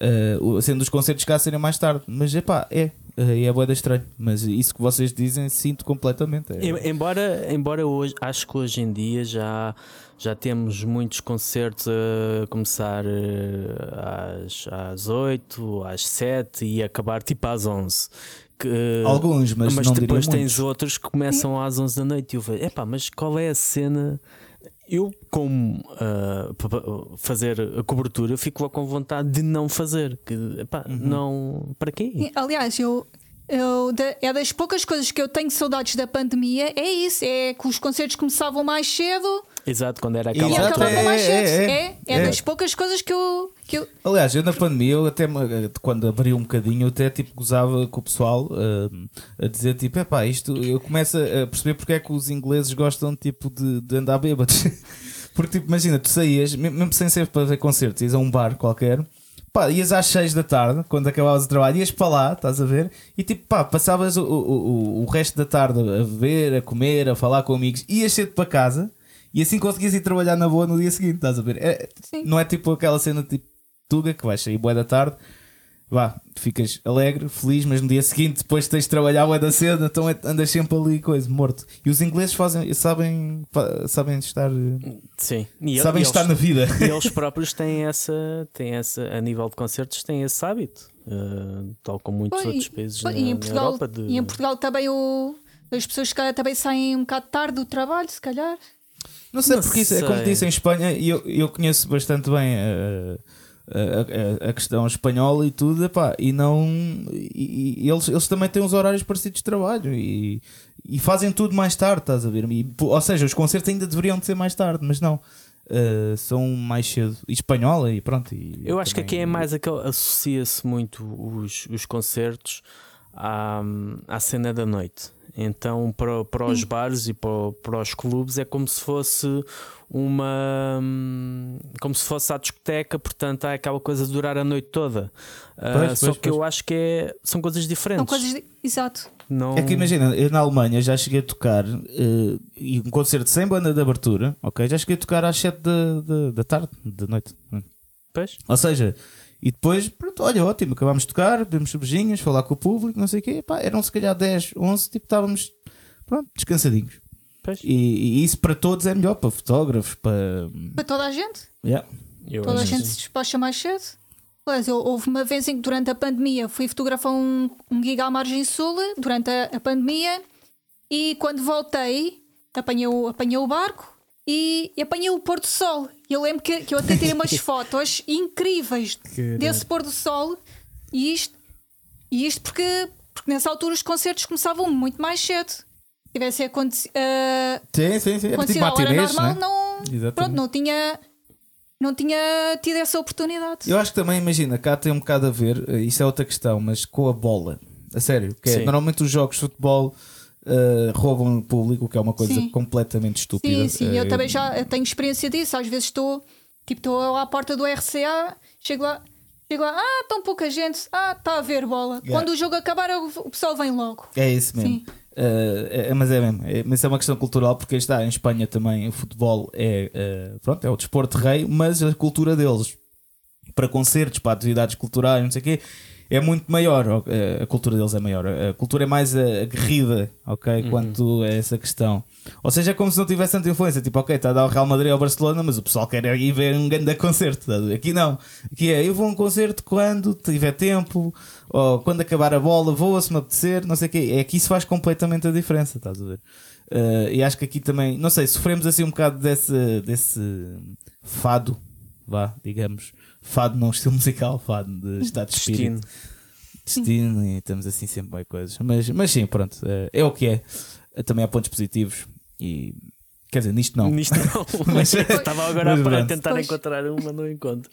Uh, sendo os concertos cá serem mais tarde, mas epá, é, e é boeda estranho, mas isso que vocês dizem sinto completamente. É. Embora, embora hoje, acho que hoje em dia já já temos muitos concertos a começar eh, às, às 8, às 7 e acabar tipo às 11. Que, Alguns, mas, mas não depois tens outros que começam às 11 da noite e eu vejo, epá, mas qual é a cena? Eu, como uh, fazer a cobertura, fico com vontade de não fazer. Que, epá, uhum. não, para quê? Aliás, eu, eu, é das poucas coisas que eu tenho saudades da pandemia, é isso: é que os concertos começavam mais cedo Exato, quando era aquela E acabavam é, mais cedo. É, é, é, é, das poucas coisas que eu, que eu. Aliás, eu na pandemia, eu até quando abri um bocadinho, eu até tipo gozava com o pessoal uh, a dizer tipo, é pá, isto eu começo a perceber porque é que os ingleses gostam tipo de, de andar bêbados. [laughs] porque tipo, imagina, tu saías, mesmo sem ser para ver concertos, ias a um bar qualquer. Pá, ias às 6 da tarde, quando acabavas o trabalho, ias para lá, estás a ver? E tipo, pá, passavas o, o, o, o resto da tarde a beber, a comer, a falar com amigos, ias cedo para casa E assim conseguias ir trabalhar na boa no dia seguinte, estás a ver? É, não é tipo aquela cena tipo Tuga que vais sair boa da tarde, vá, ficas alegre, feliz, mas no dia seguinte, depois tens de trabalhar boa da cedo, então é, andas sempre ali, coisa, morto. E os ingleses fazem, sabem, sabem estar. Sim, e sabem estar na vida. E eles próprios têm essa, têm essa, a nível de concertos, têm esse hábito, uh, tal como muitos outros países na, em Portugal, Europa. De... E em Portugal também o, as pessoas se calhar também saem um bocado tarde do trabalho, se calhar. Não sei, não porque sei. isso é como disse em Espanha, e eu, eu conheço bastante bem. A, a, a, questão espanhola e tudo, epá, e não. E, e, eles, eles também têm os horários parecidos de trabalho e, e fazem tudo mais tarde, estás a ver? E, ou seja, os concertos ainda deveriam de ser mais tarde, mas não. Uh, são mais cedo. E espanhola e pronto. E eu acho também... que aqui é mais aquele. associa-se muito os, os concertos à, à cena da noite. Então, para, para os bares e para, para os clubes, é como se fosse uma. como se fosse a discoteca, portanto, há aquela coisa de durar a noite toda. Uh, pois, só pois, que pois. eu acho que é, são coisas diferentes. São coisas. De... Exato. Não... É que imagina, eu na Alemanha já cheguei a tocar uh, um concerto sem banda de abertura, ok? Já cheguei a tocar às 7 da, da, da tarde, da noite. Pois. Ou seja, e depois, pronto, olha, ótimo, acabámos de tocar, bebemos beijinhos, falar com o público, não sei o quê. Pá, eram se calhar 10, 11, tipo, estávamos, pronto, descansadinhos. E, e, isso para todos é melhor, para fotógrafos, para. Para toda a gente? Yeah. Eu toda a gente se despacha mais cedo. Pois, houve uma vez em que durante a pandemia fui fotografar um, um giga à margem sul durante a, a pandemia e quando voltei apanhei o, apanhei o barco e, e apanhei o pôr do sol. E eu lembro que, que eu até tirei umas [laughs] fotos incríveis desse pôr do sol. E isto, e isto porque, porque nessa altura os concertos começavam muito mais cedo. Se tivesse acontecido. Uh, sim, sim, sim. É tipo normal, né? não, pronto, não tinha. Não tinha tido essa oportunidade. Eu acho que também, imagina, cá tem um bocado a ver, eh, isso é outra questão, mas com a bola. A sério, que é, normalmente os jogos de futebol uh, roubam o público, que é uma coisa sim. completamente estúpida. Sim, sim, eu uh, também já tenho experiência disso. Às vezes estou, tipo, estou à porta do RCA, chego lá, chego lá, ah, tão pouca gente, ah, está a ver bola. Yeah. Quando o jogo acabar, o pessoal vem logo. É isso mesmo. Uh, é, mas é mesmo, é, mas é uma questão cultural porque está em Espanha também o futebol é, uh, pronto, é o desporto rei, mas a cultura deles para concertos, para atividades culturais, não sei o quê, é muito maior, a cultura deles é maior, a cultura é mais aguerrida, ok? Uhum. Quanto a essa questão. Ou seja, é como se não tivesse tanta influência, tipo, ok, está a dar o Real Madrid ao Barcelona, mas o pessoal quer ir ver um grande concerto. Tá? Aqui não, aqui é eu vou a um concerto quando tiver tempo, ou quando acabar a bola, vou se me apetecer, não sei o quê. É que isso faz completamente a diferença, estás a ver? Uh, e acho que aqui também, não sei, sofremos assim um bocado desse, desse fado, vá, digamos fado não estilo [laughs] musical, fado de estado de espírito. Destino. Destino e estamos assim sempre bem coisas. Mas, mas sim, pronto, é, é o que é. Também há pontos positivos e Quer dizer, nisto não. Nisto não. [laughs] mas, Estava agora mas, para tentar pois. encontrar uma, não encontro.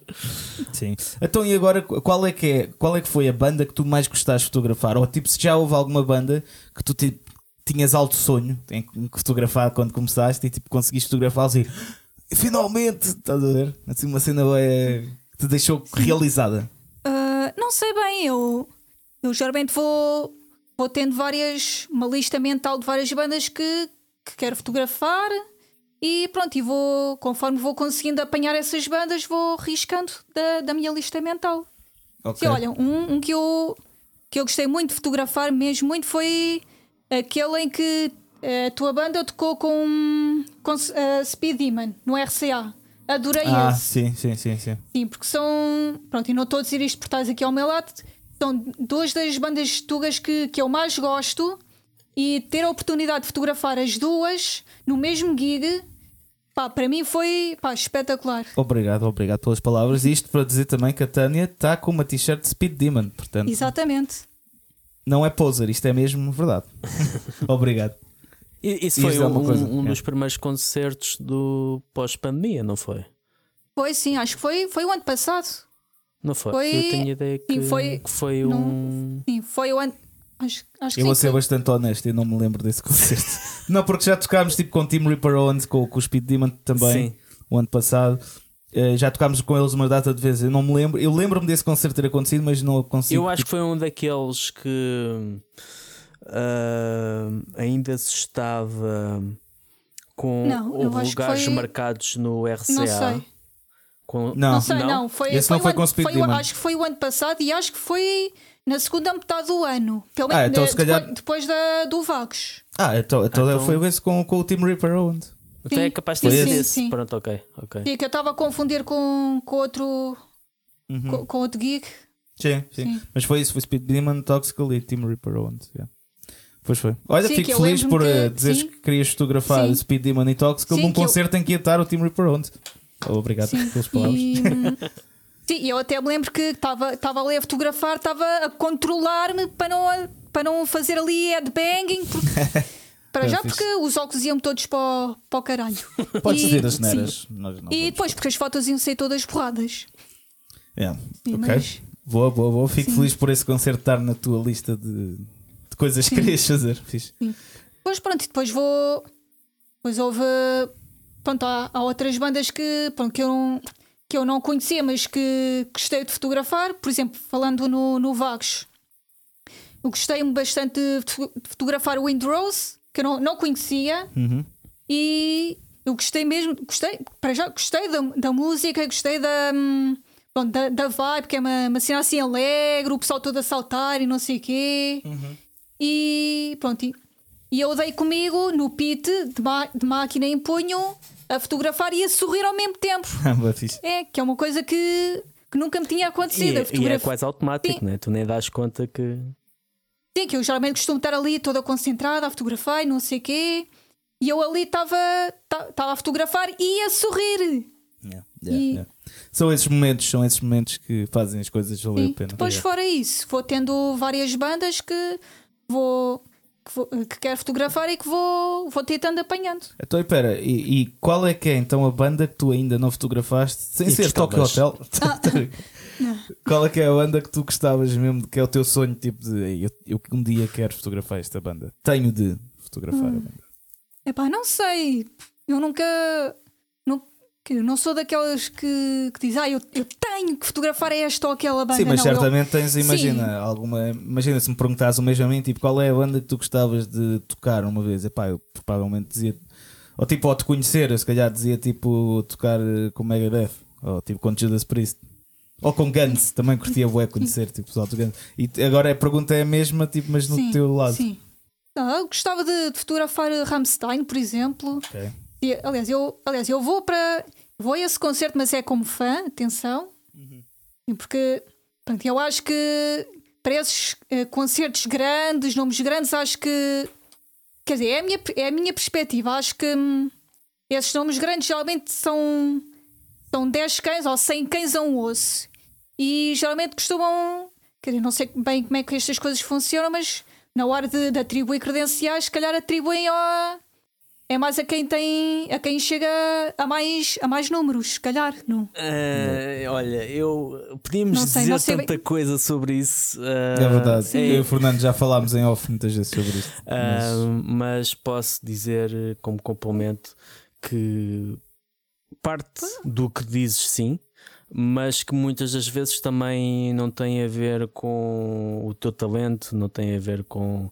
Sim. Então e agora qual é que é, qual é que foi a banda que tu mais gostaste de fotografar? Ou tipo, se já houve alguma banda que tu tipo, tinhas alto sonho em fotografar quando começaste e tipo conseguiste fotografar assim, finalmente, estás a ver? Assim uma cena é te deixou realizada? Uh, não sei bem, eu, eu geralmente vou, vou tendo várias, uma lista mental de várias bandas que, que quero fotografar e pronto, e vou, conforme vou conseguindo apanhar essas bandas, vou riscando da, da minha lista mental. Okay. E olha, um, um, que, eu, que eu gostei muito de fotografar mesmo muito foi aquele em que a tua banda tocou com, com uh, Speed Demon no RCA. Adorei ah, esse. Sim, sim, sim, sim. Sim, porque são. Pronto, e não estou a dizer isto por estás aqui ao meu lado. São duas das bandas tugas que, que eu mais gosto e ter a oportunidade de fotografar as duas no mesmo gig, pá, para mim foi pá, espetacular. Obrigado, obrigado pelas palavras. E isto para dizer também que a Tânia está com uma t-shirt de Speed Demon, portanto. Exatamente. Não é poser, isto é mesmo verdade. [laughs] obrigado. Isso foi um, um dos primeiros concertos do pós-pandemia, não foi? Foi sim, acho que foi, foi o ano passado. Não foi? foi... Eu tenho ideia que, sim, foi, que foi não, um. Sim, foi o ano. Acho, acho que eu vou ser foi... bastante honesto, eu não me lembro desse [laughs] concerto. não, porque já tocámos tipo com Team Reaper Owens, com, com o Speed Demon também, sim. o ano passado. Uh, já tocámos com eles uma data de vezes, eu não me lembro. Eu lembro-me desse concerto ter acontecido, mas não consigo. Eu acho que foi um daqueles que uh, ainda se estava com Não, houve lugares foi- marcados no RCA. Não sei. Com... Não, Não sei, não. Foi, Esse não foi ano- com Speed o- Demon. Acho que foi o ano passado e acho que foi na segunda metade do ano. Pelo Ah, menos então de- se calhar- depois, depois da, do Vagos. Ah, então, então, Então- foi esse com, com o Team Reaper Owned. Até é Sim, capaz de ser sim, esse. sim. Pronto, ok. ok. Sim, que eu estava a confundir com, com outro. Uhum. Com, com outro geek. Sim, sim, Sim. Mas foi isso, foi Speed Demon, Toxical e Team Reaper Owned. yeah. Pois foi. Olha, Sim, fico eu feliz por que- eh, dizeres sim. que querias fotografar Sim. Speed Demon e num que eu- concerto em que ia estar o Team Reaper Owned. Obrigado Sim. pelas palavras. E, [laughs] hum, sim, eu até me lembro que estava estava ali a fotografar, estava a controlar-me para não, para não fazer ali headbanging. Porque, [laughs] para É já, fixe. porque os óculos iam todos para, o- para o caralho. Podes dizer as neiras. E depois, porque as fotos iam ser todas borradas. Yeah. Sim, Ok. mas- Boa, boa, boa. Fico Sim. feliz por esse concerto estar na tua lista de, coisas que querias fazer. Fixe. Depois pronto, e depois vou. Depois houve. Pronto, há, há outras bandas que, pronto, que, eu não, que eu não conhecia, mas que gostei de fotografar. Por exemplo, falando no, no Vagos, eu gostei bastante de foto- de fotografar o Windrose, que eu não, não conhecia. Uhum. E eu gostei mesmo, gostei, para já gostei da, da música, gostei da, hum, pronto, da, da vibe, que é uma, uma cena assim alegre, o pessoal todo a saltar e não sei o quê. E pronto, e, e eu dei comigo no pit de, ma- de máquina em punho a fotografar e a sorrir ao mesmo tempo. [laughs] Fixe. É, que é uma coisa que, que nunca me tinha E, acontecido. e é fotografia- quase automático, Sim. né? Tu nem das conta que. Sim, que eu geralmente costumo estar ali toda concentrada a fotografar e não sei o quê. E eu ali estava estava a fotografar e a sorrir. Yeah, E- yeah, yeah. São esses momentos, são esses momentos que fazem as coisas valer Sim. a pena. Depois, fora isso, vou tendo várias bandas que vou que, vou- que quero fotografar e que vou, vou tentando apanhando. Então, espera, e, e qual é que é então a banda que tu ainda não fotografaste sem E ser Tokyo? Hotel? [laughs] qual é que é a banda que tu gostavas mesmo, que é o teu sonho, tipo de "Ei, eu, eu um dia quero fotografar esta banda? Tenho de fotografar Hum. a banda. Epá, não sei. Eu nunca. Eu não sou daquelas que, que diz, ah, eu, eu tenho que fotografar esta ou aquela banda. Sim, mas não, eu- certamente tens, imagina, alguma. Imagina se me perguntasse o mesmo a mim, tipo, qual é a banda que tu gostavas de tocar uma vez? Epá, eu provavelmente dizia. Ou tipo, ao te conhecer, eu se calhar dizia tipo tocar eh, com Megadeth, ou tipo com Judas Priest. Ou com Guns, também curtia bué conhecer, tipo, pessoal do Guns. E agora a pergunta é a mesma, tipo, mas no sim, teu lado. Sim. Não, eu gostava de, de fotografar Rammstein, por exemplo. Ok. E, aliás, eu, aliás, eu vou para. Vou a esse concerto, mas é como fã, atenção. Sim, Porque pronto, eu acho que para esses eh, concertos grandes, nomes grandes, acho que. Quer dizer, é a minha, é a minha perspectiva. Acho que hum, esses nomes grandes geralmente são, são 10 cães ou 100 cães a um osso. E geralmente costumam. Quer dizer, não sei bem como é que estas coisas funcionam, mas na hora de, de atribuir credenciais, se calhar atribuem ao. É mais a quem tem. a quem chega a mais, a mais números, se calhar, não? Eh, olha, eu podíamos Não sei, dizer não sei tanta bem. coisa sobre isso. eh, É verdade. sim. Eu e o Fernando já falámos em off muitas vezes sobre isto. Ah, Mas- mas posso dizer eh, como complemento que parte do que dizes sim, mas que muitas das vezes também não tem a ver com o teu talento, não tem a ver com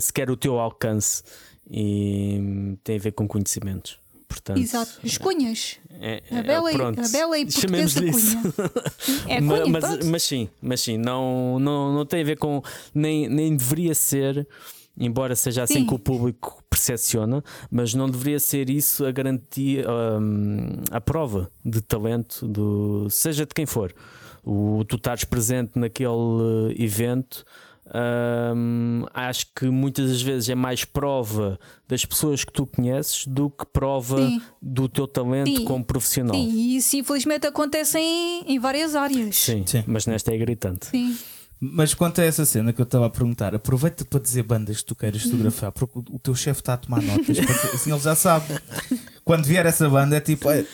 sequer o teu alcance e hum, tem a ver com conhecimentos. Portanto, Exato. As cunhas. é- A é- bela, e- pronto, a bela e portuguesa cunha. [laughs] É cunha, mas, mas sim, mas sim, não, não, não tem a ver com. Nem, nem deveria ser, embora seja assim Sim. que o público percepciona, mas não deveria ser isso a garantia, hum, a prova de talento, do, seja de quem for. O, tu estares presente naquele eh, evento. Hum, acho que muitas das vezes é mais prova das pessoas que tu conheces do que prova Sim. do teu talento Sim. como profissional. Sim, e isso infelizmente acontece em, em várias áreas. Sim, Sim. mas nesta é gritante. Sim. Mas quanto a essa cena que eu estava a perguntar, aproveita para dizer bandas que tu queiras fotografar, porque o- teu chefe está a tomar notas, assim ele já sabe. Quando vier essa banda é tipo, "Ei,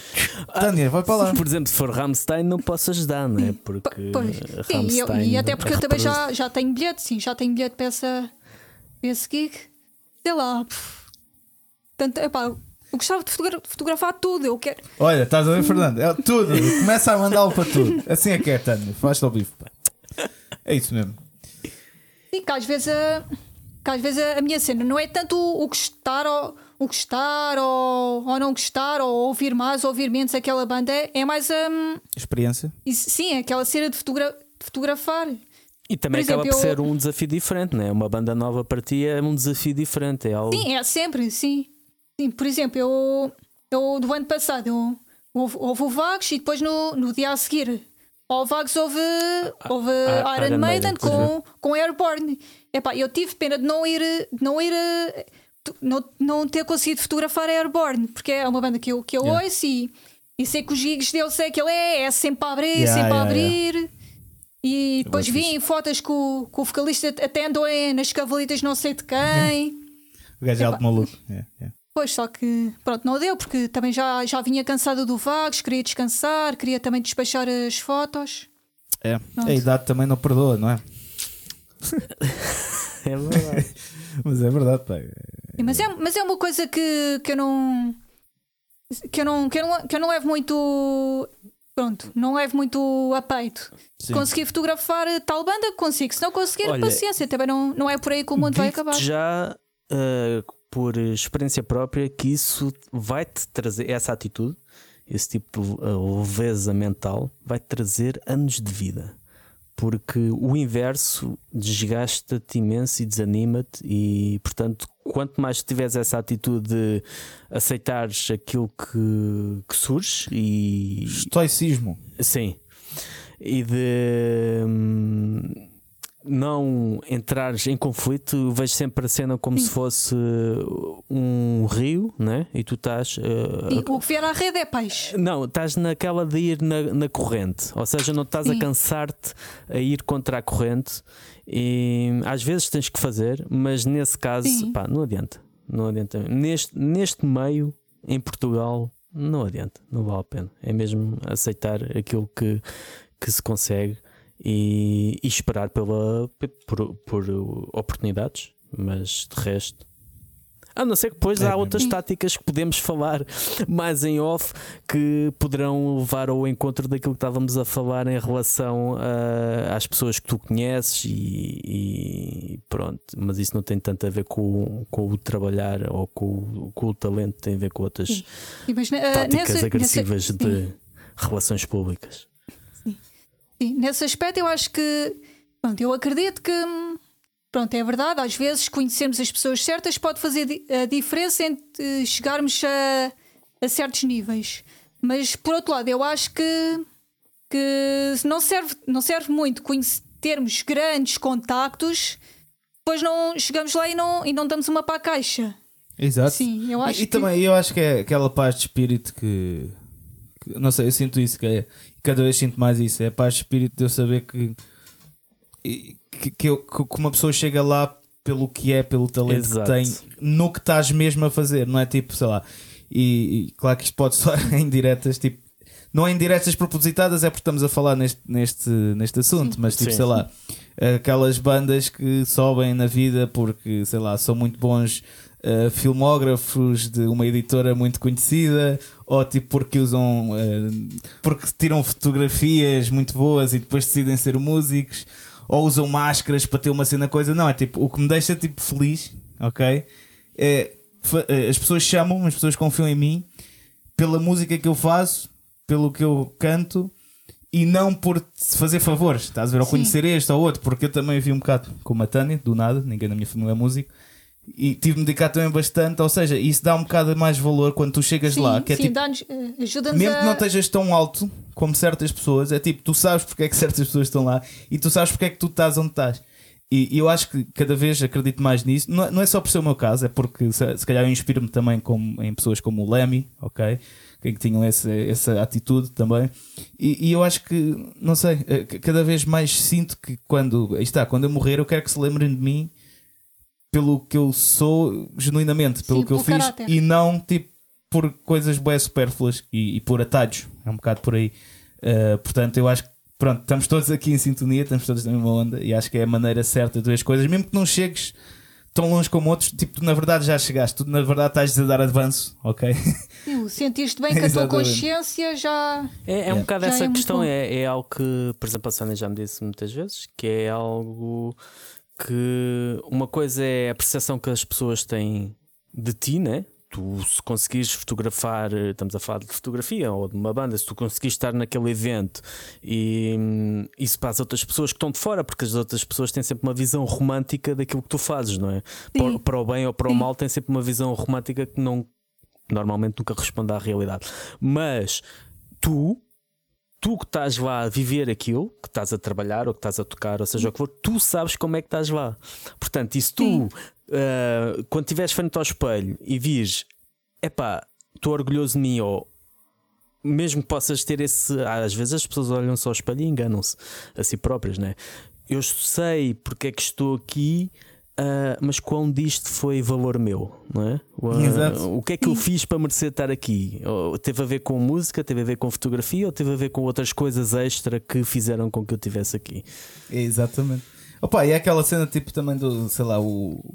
Tânia, vai para lá. Por exemplo, se for Rammstein, não posso ajudar, não é? Porque Pois. Sim, e, eu- e até porque eu também já, já tenho bilhete, sim, já tenho bilhete para, essa, para esse gig. Sei lá. Portanto, epá, eu gostava de fotogra- fotografar tudo. Eu quero. Olha, estás a ver, Fernando? É tudo, [laughs] começa a mandá-lo para tudo. Assim é que é, Tânia, faz-te ao bife. pá. É isso mesmo. Sim, que às vezes a, que às vezes a, a minha cena não é tanto o, o gostar ou, o gostar ou, ou não gostar, ou ouvir mais ou ouvir menos aquela banda, é mais a. Um, Experiência? Isso, sim, aquela cena de, fotogra de fotografar. E também por acaba exemplo, por ser eu... um desafio diferente, né? Uma banda nova para ti é um desafio diferente. É algo... Sim, é sempre, sim. sim. Por exemplo, eu, eu do ano passado eu, houve, houve o Vagos e depois no, no dia a seguir ao Vagos houve, houve ah, Iron, Iron, Maiden, Maiden com, com Airborne. Epá, eu tive pena de não ir, de não ir não, não ter conseguido fotografar Airborne, porque é uma banda que eu, que eu yeah. ouço e, e sei que os gigs dele sei que ele é, é sempre a abrir, yeah, sempre yeah, a abrir. E depois vi fotos o, que o vocalista até andou nas cavalitas não sei de quem. [laughs] o gajo é alto maluco. Yeah, Pois, só que pronto, não deu, porque também já, já vinha cansado do Vagos, queria descansar, queria também despachar as fotos. É, pronto. a idade também não perdoa, não é? [laughs] é verdade. [laughs] mas é verdade. É, mas, é, mas é uma coisa que, que eu não. Que eu não, que, eu não, que eu não levo muito. Pronto, não levo muito a peito. Sim. Conseguir fotografar tal banda, consigo. Se não conseguir, Olha, paciência. Também não, não é por aí que o mundo vai acabar. Já uh, por experiência própria que isso vai-te trazer, essa atitude, esse tipo de leveza mental, vai-te trazer anos de vida porque o inverso desgasta-te imenso e desanima-te, e portanto, quanto mais tiveres essa atitude de aceitares aquilo que, que surge e. Estoicismo. Sim. E de. Hum, não entrares em conflito, vejo sempre a cena como Sim. se fosse um rio, né? E tu estás. Uh, Sim, o que vier à rede é peixe. Não, estás naquela de ir na, na corrente, ou seja, não estás Sim. a cansar-te a ir contra a corrente. E às vezes tens que fazer, mas nesse caso, pá, não adianta. Não adianta. Neste, neste meio, em Portugal, não adianta, não vale a pena. É mesmo aceitar aquilo que, que se consegue e, e esperar pela, por, por, oportunidades, mas de resto. A não ser que depois é, há outras táticas que podemos falar mais em off que poderão levar ao encontro daquilo que estávamos a falar em relação a, às pessoas que tu conheces e, e, pronto. Mas isso não tem tanto a ver com, com o trabalhar ou com, com o talento, tem a ver com outras. Mas, uh, táticas nessa, agressivas nessa, de relações públicas. Sim, nesse aspecto eu acho que pronto, eu acredito que pronto, é verdade, às vezes conhecermos as pessoas certas pode fazer a diferença entre chegarmos a, a certos níveis. Mas por outro lado, eu acho que, que não, serve, não serve muito termos grandes contactos, depois não chegamos lá e não, e não damos uma para a caixa. Exato. Sim, eu acho e, e que... também eu acho que é aquela paz de espírito que, não sei, eu sinto isso que é cada vez sinto mais isso. É paz de espírito de eu saber que, que, que, eu, que uma pessoa chega lá pelo que é, pelo talento Exato. que tem, no que estás mesmo a fazer, não é tipo, sei lá. E, e claro que isto pode soar [laughs] em diretas, tipo, não é em diretas propositadas, é porque estamos a falar neste, neste, neste assunto, mas tipo, Sim. sei lá, aquelas bandas que sobem na vida porque, sei lá, são muito bons uh, filmógrafos de uma editora muito conhecida, ou tipo porque usam. Uh, porque tiram fotografias muito boas e depois decidem ser músicos, ou usam máscaras para ter uma cena coisa. Não, é tipo, o que me deixa tipo feliz, ok? É, eh, as pessoas chamam, as pessoas confiam em mim pela música que eu faço, pelo que eu canto e não por fazer favores, estás a ver? Ou conhecer este ou outro, porque eu também vi um bocado com a Tânia, do nada, ninguém na minha família é músico, e tive de dedicar também bastante, ou seja, isso dá um bocado mais valor quando tu chegas sim, lá. Que é sim, tipo, eh, mesmo a... que não estejas tão alto como certas pessoas, é tipo, tu sabes porque é que [laughs] certas pessoas estão lá e tu sabes porque é que tu estás onde estás. E, e eu acho que cada vez acredito mais nisso. Não, é, não é só por ser o meu caso, é porque se, se calhar eu inspiro-me também em pessoas como o Lemmy, ok? Que tinham essa, essa atitude também. E, e, eu acho que, não sei, eh, cada vez mais sinto que quando, está, quando eu morrer, eu quero que se lembrem de mim pelo que eu sou, genuinamente, pelo Sim, que eu fiz caráter. e não tipo por coisas bem supérfluas e, e, por atalhos. É um bocado por aí. Uh, portanto, eu acho que pronto, estamos todos aqui em sintonia, estamos todos na mesma onda e acho que é a maneira certa de ver as coisas, mesmo que não chegues tão longe como outros, tipo, tu na verdade já chegaste, tu na verdade estás a dar avanço, ok? Sentiste bem [laughs] que a tua consciência já. É, é um bocado essa é questão, é, é algo que, por exemplo, a Sónia já me disse muitas vezes, que é algo que uma coisa é a percepção que as pessoas têm de ti, né? tu se conseguires fotografar, estamos a falar de fotografia ou de uma banda, se tu conseguires estar naquele evento e hum, isso para as outras pessoas que estão de fora, porque as outras pessoas têm sempre uma visão romântica daquilo que tu fazes, não é? Para, para, o bem ou para o mal, têm sempre uma visão romântica que não normalmente nunca responde à realidade. Mas tu tu que estás lá a viver aquilo, que estás a trabalhar ou que estás a tocar, ou seja o que for, tu sabes como é que estás lá. Portanto, e se tu, uh, quando estiveres frente ao espelho e vires, epá, estou orgulhoso de mim, ou mesmo que possas ter esse. Às vezes as pessoas olham-se ao espelho e enganam-se a si próprias, né? Eu sei porque é que estou aqui Uh, mas quão disto foi valor meu, não é? Uh, o que é que eu fiz para merecer estar aqui? Ou, teve a ver com música, teve a ver com fotografia ou teve a ver com outras coisas extra que fizeram com que eu estivesse aqui? Exatamente. Opa, e é aquela cena tipo também do, sei lá, o.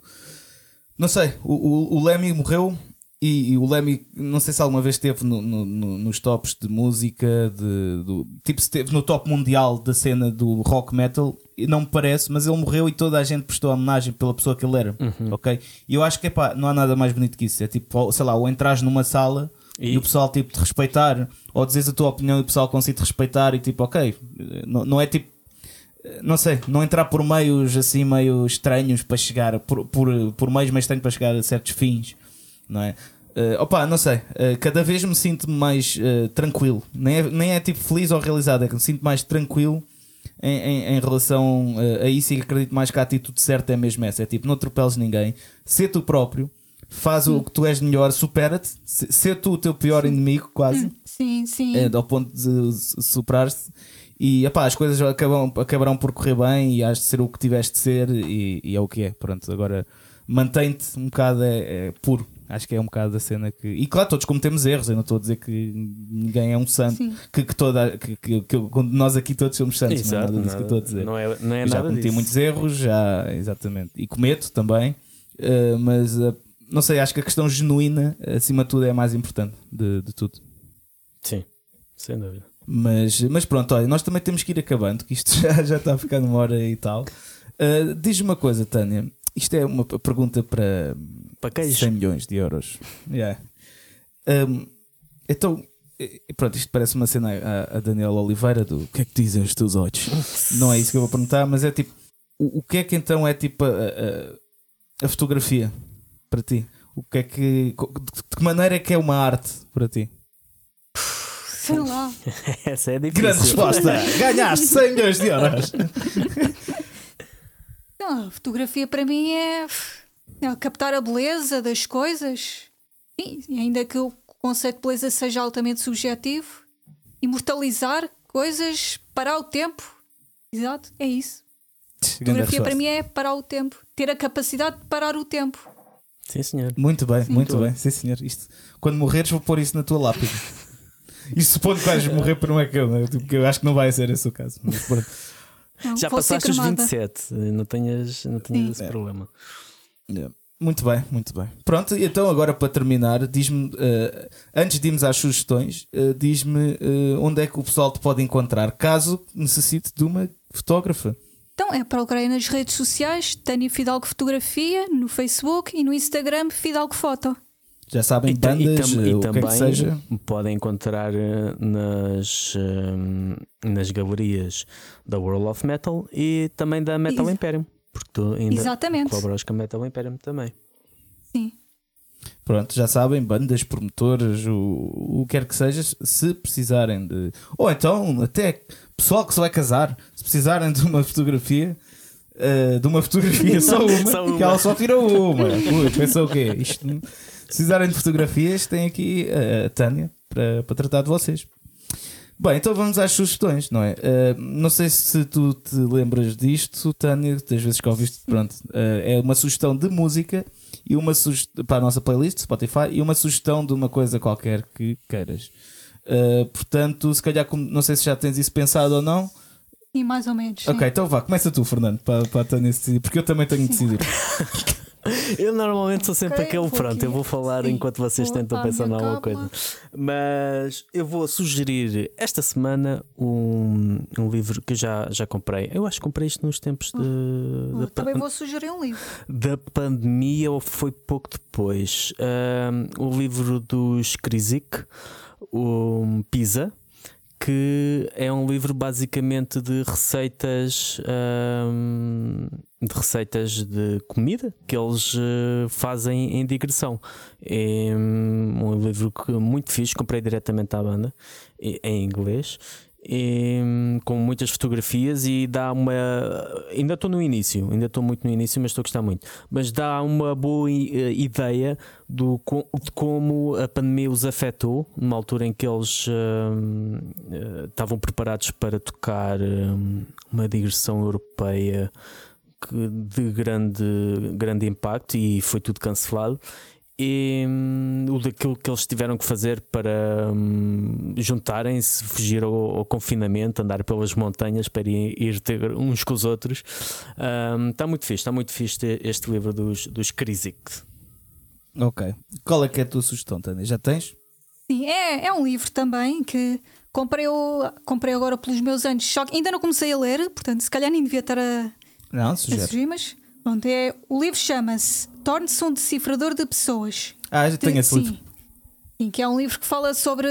Não sei, o, o, o Lemmy morreu e, e, o Lemmy, não sei se alguma vez esteve no, no, no, nos tops de música, de, do, tipo, esteve no top mundial da cena do rock metal, não me parece, mas ele morreu e toda a gente prestou homenagem pela pessoa que ele era, uhum. ok? E eu acho que epá, não há nada mais bonito que isso. É tipo, sei lá, ou entras numa sala e, e o pessoal tipo te respeitar, ou dizes a tua opinião e o pessoal consegue te respeitar e tipo, ok, não, não é tipo não sei, não entrar por meios assim meio estranhos para chegar, por, por, por meios meio estranhos para chegar a certos fins não é? Uh, opa, não sei, uh, cada vez me sinto mais uh, tranquilo, nem é, nem é tipo feliz ou realizado, é que me sinto mais tranquilo em, em, em relação uh, a isso e acredito mais que a atitude certa é mesmo essa: é tipo, não atropeles ninguém, ser tu próprio, faz sim. o que tu és melhor, supera-te, ser tu o teu pior sim. inimigo, quase, sim, sim, é, ao ponto de superar-se. E opá, as coisas acabam, acabarão por correr bem e has de ser o que tiveste de ser, e, e é o que é. Pronto, agora mantém-te um bocado é, é puro Acho que é um bocado da cena que. E claro, todos cometemos erros, eu não estou a dizer que ninguém é um santo, que, que, toda, que, que, que, nós aqui todos somos santos, Exato, não é nada disso que eu estou a dizer. Não é, não é já nada cometi disso. muitos erros, já, exatamente, e cometo também, uh, mas uh, não sei, acho que a questão genuína, acima de tudo, é a mais importante de, de tudo. Sim, sem dúvida. Mas, mas pronto, olha, nós também temos que ir acabando, que isto [laughs] já, já está a ficar numa hora e tal. Uh, Diz-me uma coisa, Tânia. Isto é uma pergunta para, para 100 milhões de euros. Yeah. Um, então, pronto, isto parece uma cena a, a Daniela Oliveira do o que é que dizem os teus olhos? Não é isso que eu vou perguntar, mas é tipo, o, o que é que então é tipo a, a, a, fotografia para ti? O que é que, de que maneira é que é uma arte para ti? Sei lá. [laughs] Essa é difícil. Grande resposta! Ganhaste 100 milhões de euros! Não, a fotografia para mim é, é captar a beleza das coisas. Sim, ainda que o conceito de beleza seja altamente subjetivo, imortalizar coisas, parar o tempo. Exato, é isso. Fotografia para mim é parar o tempo, ter a capacidade de parar o tempo. Sim, senhor. Muito bem, Sim. muito bem. Sim, senhor. Isto, quando morreres, vou pôr isso na tua lápide. [laughs] Isto supondo que vais morrer por um é que eu, né? porque eu acho que não vai ser esse o caso. Mas, não, Já passaste os 27, não tenhas, não tenhas esse é. problema. Muito bem, muito bem. Pronto, então agora para terminar, diz-me, uh, antes de irmos às sugestões, uh, diz-me uh, onde é que o pessoal te pode encontrar, caso necessite de uma fotógrafa. Então é procurar nas redes sociais, Tânia Fidalgo Fotografia, no Facebook e no Instagram Fidalgo Foto. Já sabem, bandas, e, o que é que seja. Podem encontrar nas, nas galerias da World of Metal e também da Metal Ex Imperium. Porque tu ainda Exatamente. colaboras com a Metal Imperium também. Sim. Pronto, já sabem, bandas, promotores, o, o que quer que seja, se precisarem de. Ou então, até pessoal que se vai casar, se precisarem de uma fotografia, uh, de uma fotografia [laughs] só uma, só uma. que ela só tirou uma. Ui, pensou o quê? Isto precisarem de fotografias, tem aqui a Tânia para, para tratar de vocês. Bem, então vamos às sugestões, não é? Uh, não sei se tu te lembras disto, Tânia, das vezes que ouviste, pronto. Uh, é uma sugestão de música e uma para a nossa playlist, Spotify, e uma sugestão de uma coisa qualquer que queiras. Uh, portanto, se calhar, não sei se já tens isso pensado ou não. Sim, mais ou menos. Ok, sim. então vá, começa tu, Fernando, para, para a Tânia decidir, porque eu também tenho de decidir. [laughs] [laughs] Eu normalmente sou sempre okay, aquele pronto. Eu vou falar Sim. enquanto vocês tentam pensar em alguma coisa. Mas eu vou sugerir esta semana um, um livro que já, já comprei. Eu acho que comprei isto nos tempos de. Uh, também vou sugerir um livro. Da pandemia ou foi pouco depois. Um, o livro dos Krizik, o Pisa que é um livro basicamente de receitas hum, de receitas de comida que eles uh, fazem em digressão. É um livro que, muito fixe, comprei diretamente à banda em inglês e, com muitas fotografias e dá uma. Ainda estou no início, ainda estou muito no início, mas estou a gostar muito. Mas dá uma boa eh, ideia do, de como a pandemia os afetou, numa altura em que eles uh, uh, estavam preparados para tocar uma digressão europeia de grande, grande impacto e foi tudo cancelado e um, o daquilo que eles tiveram que fazer para um, juntarem-se, fugir ao, ao, confinamento, andar pelas montanhas para ir, ir ter uns com os outros. Um, está muito fixe, está muito fixe este livro dos, dos Krizik. Ok. Qual é que é a tua sugestão, Tânia? Já tens? Sim, é, é um livro também que comprei, o, comprei agora pelos meus anos. Só que ainda não comecei a ler, portanto, se calhar nem devia estar a, não, sugerir, mas pronto, é, o livro chama-se Torne-se um decifrador de pessoas. Ah, já tenho esse sim. livro. Sim, que é um livro que fala sobre,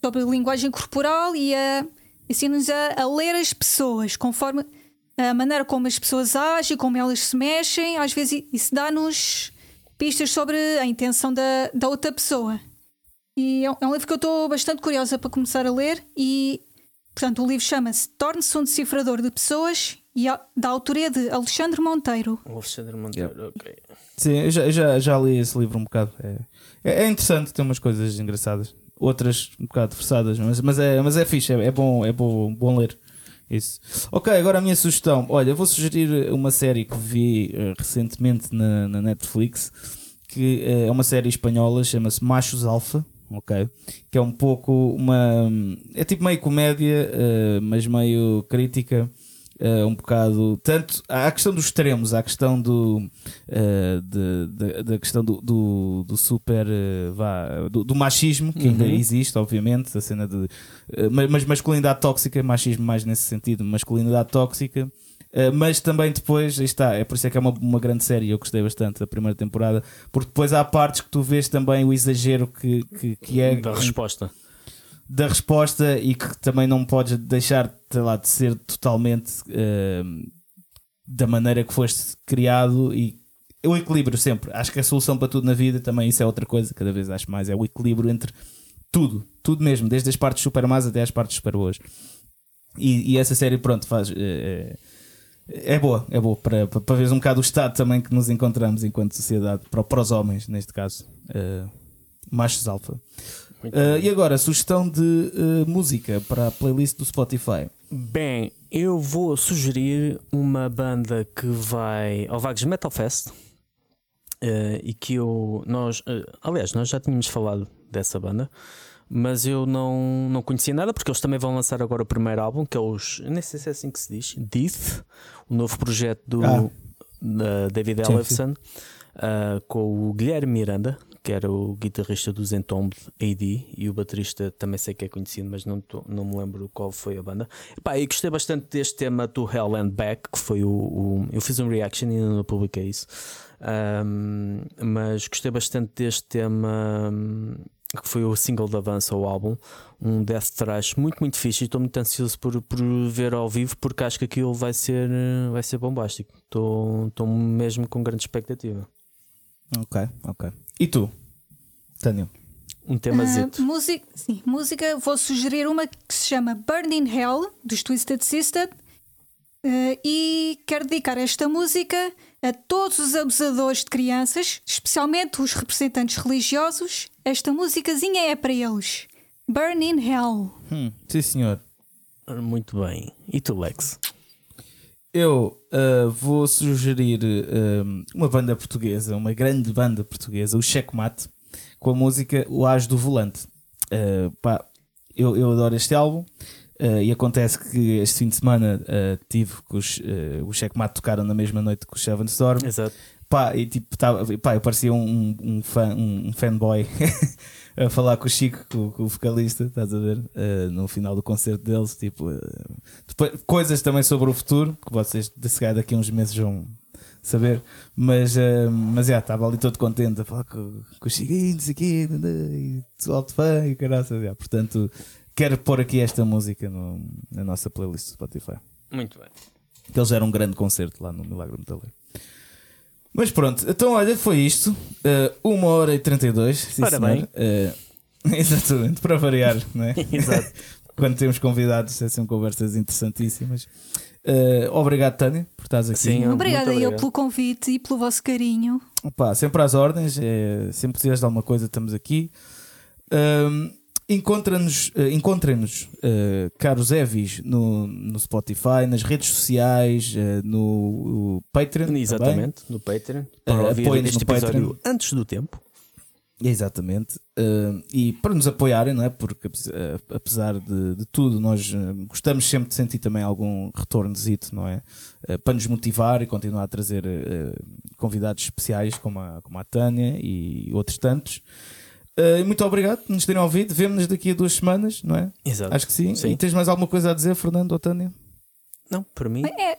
sobre linguagem corporal e ensina-nos a, a ler as pessoas conforme a maneira como as pessoas agem, como elas se mexem. Às vezes isso dá-nos pistas sobre a intenção da, da outra pessoa. E é um, é um livro que eu estou bastante curiosa para começar a ler. E, portanto, o livro chama-se Torne-se um decifrador de pessoas e a, da autoria de Alexandre Monteiro. Alexandre Monteiro, yeah. ok. Sim, eu já, já, já li esse livro um bocado. É, é, é, interessante, tem umas coisas engraçadas, outras um bocado forçadas, mas, mas, é, mas é fixe, é, é bom, é bom, bom ler. Isso. Ok, agora a minha sugestão. Olha, vou sugerir uma série que vi uh, recentemente na, na Netflix, que uh, é uma série espanhola, chama-se Machos Alfa. Ok, que é um pouco uma. É tipo meio comédia, uh, mas meio crítica uh, um bocado. Tanto à questão dos extremos, à questão do. Uh, de, de, da questão do, do, do super. Uh, vá, do, do, machismo, que ainda uhum. existe, obviamente, a cena de. mas masculinidade tóxica, machismo mais nesse sentido, masculinidade tóxica. Uh, mas também depois, está, é por isso é que é uma, uma grande série. Eu gostei bastante da primeira temporada, porque depois há partes que tu vês também o exagero que, que, que é da resposta da resposta e que também não podes deixar lá, de ser totalmente uh, da maneira que foste criado e o equilíbrio sempre. Acho que a solução para tudo na vida também isso é outra coisa, cada vez acho mais, é o equilíbrio entre tudo, tudo mesmo, desde as partes super más até as partes super boas. E, e essa série, pronto, faz. É, é boa, é boa para, para, para um bocado o estado também que nos encontramos enquanto sociedade, para, para os homens, neste caso, uh, machos alfa. Uh, e agora, sugestão de uh, música para a playlist do Spotify. Bem, eu vou sugerir uma banda que vai ao Vagos Metal Fest uh, e que eu. Nós, aliás, nós já tínhamos falado dessa banda, mas eu não, não conhecia nada porque eles também vão lançar agora o primeiro álbum, que é os. Nem sei se é assim que se diz, Death, o novo projeto do ah. David Ellefson. com o Guilherme Miranda, que era o guitarrista dos Entombed AD e o baterista também sei que é conhecido, mas não, tô, não me lembro qual foi a banda. Epá, eu gostei bastante deste tema do Hell and Back, que foi o, o eu fiz um reaction e ainda não publiquei isso. Um, mas gostei bastante deste tema que foi o single de avanço ao álbum, um death thrash muito muito fixe e estou muito ansioso por, por ver ao vivo porque acho que aquilo vai ser, vai ser bombástico. Estou mesmo com grande expectativa. Ok, ok. E tu, Tânia? Um tema uh, música, sim, música, vou sugerir uma que se chama Burning Hell, dos Twisted Sister. Uh, e quero dedicar esta música a todos os abusadores de crianças, especialmente os representantes religiosos. Esta musicazinha é para eles. Burning Hell. Hum, sim, senhor. Muito bem. E tu, Lex? Eu uh, vou sugerir uh, uma banda portuguesa, uma grande banda portuguesa, o Checkmate, com a música O As do Volante. Uh, pá, eu, eu adoro este álbum. Uh, e acontece que este fim de semana uh, tive que os, uh, o Checkmate tocaram na mesma noite que o Seven Storm. Exato. Pá, e tipo, tava, pá, eu parecia um, um, fã, um, um fanboy [laughs] a falar com o Chico, com, com, o vocalista, estás a ver? Uh, no final do concerto deles, tipo, uh, depois, coisas também sobre o futuro, que vocês daqui a uns meses vão saber, mas, uh, mas já, estava ali todo contente a falar com, com o Chico, e não sei o quê, e alto fã e caraças, já, portanto, quero pôr aqui esta música no, na nossa playlist do Spotify. Muito bem. Eles eram um grande concerto lá no Milagre Metaleiro. Mas pronto, então olha, foi isto. Uh, uma hora e 32. Sim, Ora bem. Uh, [laughs] exatamente, para variar, não é? [laughs] Exato. Quando temos convidados, é são conversas interessantíssimas. Uh, obrigado, Tânia, por estás aqui. Sim, Obrigada eu pelo convite e pelo vosso carinho. Opa, sempre às ordens, é, sempre precisares de alguma coisa, estamos aqui. Um, Encontra-nos, uh, encontrem-nos, uh, caros Evis, no, no Spotify, nas redes sociais, uh, no Patreon. Exatamente, também. no Patreon. Para uh, ouvir este episódio Patreon. antes do tempo. Exatamente. E para nos apoiarem, não é? Porque apesar de, de tudo, nós gostamos sempre de sentir também algum retornozito, não é? Para nos motivar e continuar a trazer convidados especiais como a, como a Tânia e outros tantos. Uh, muito obrigado por nos terem ouvido. Vemo-nos daqui a duas semanas, não é? Exato. Acho que sim. sim. E tens mais alguma coisa a dizer, Fernando ou Tânia? Não, para mim. É,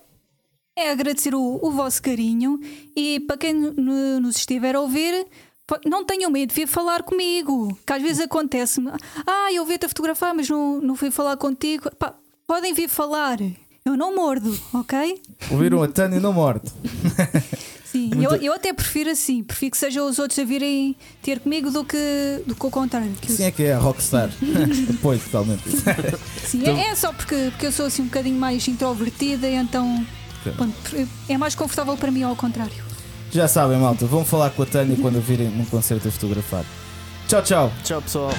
é agradecer o, o vosso carinho e para quem nos estiver a ouvir, não tenham medo de vir falar comigo. Que às vezes acontece-me, ah, eu vi-te a fotografar, mas não, não fui falar contigo. Pá, podem vir falar. Eu não mordo, ok? Ouviram a Tânia não morde. [laughs] Sim, Muito... eu, eu até prefiro assim, prefiro que sejam os outros a virem ter comigo do que, do que o contrário. Que Sim, eu... é que é a rockstar. [laughs] Apoio totalmente. Sim, então... é, é, só porque, porque eu sou assim um bocadinho mais introvertida, então é mais confortável para mim ao contrário. Já sabem, malta, vão falar com a Tânia quando a virem num concerto a fotografar. Tchau, tchau. Tchau, pessoal.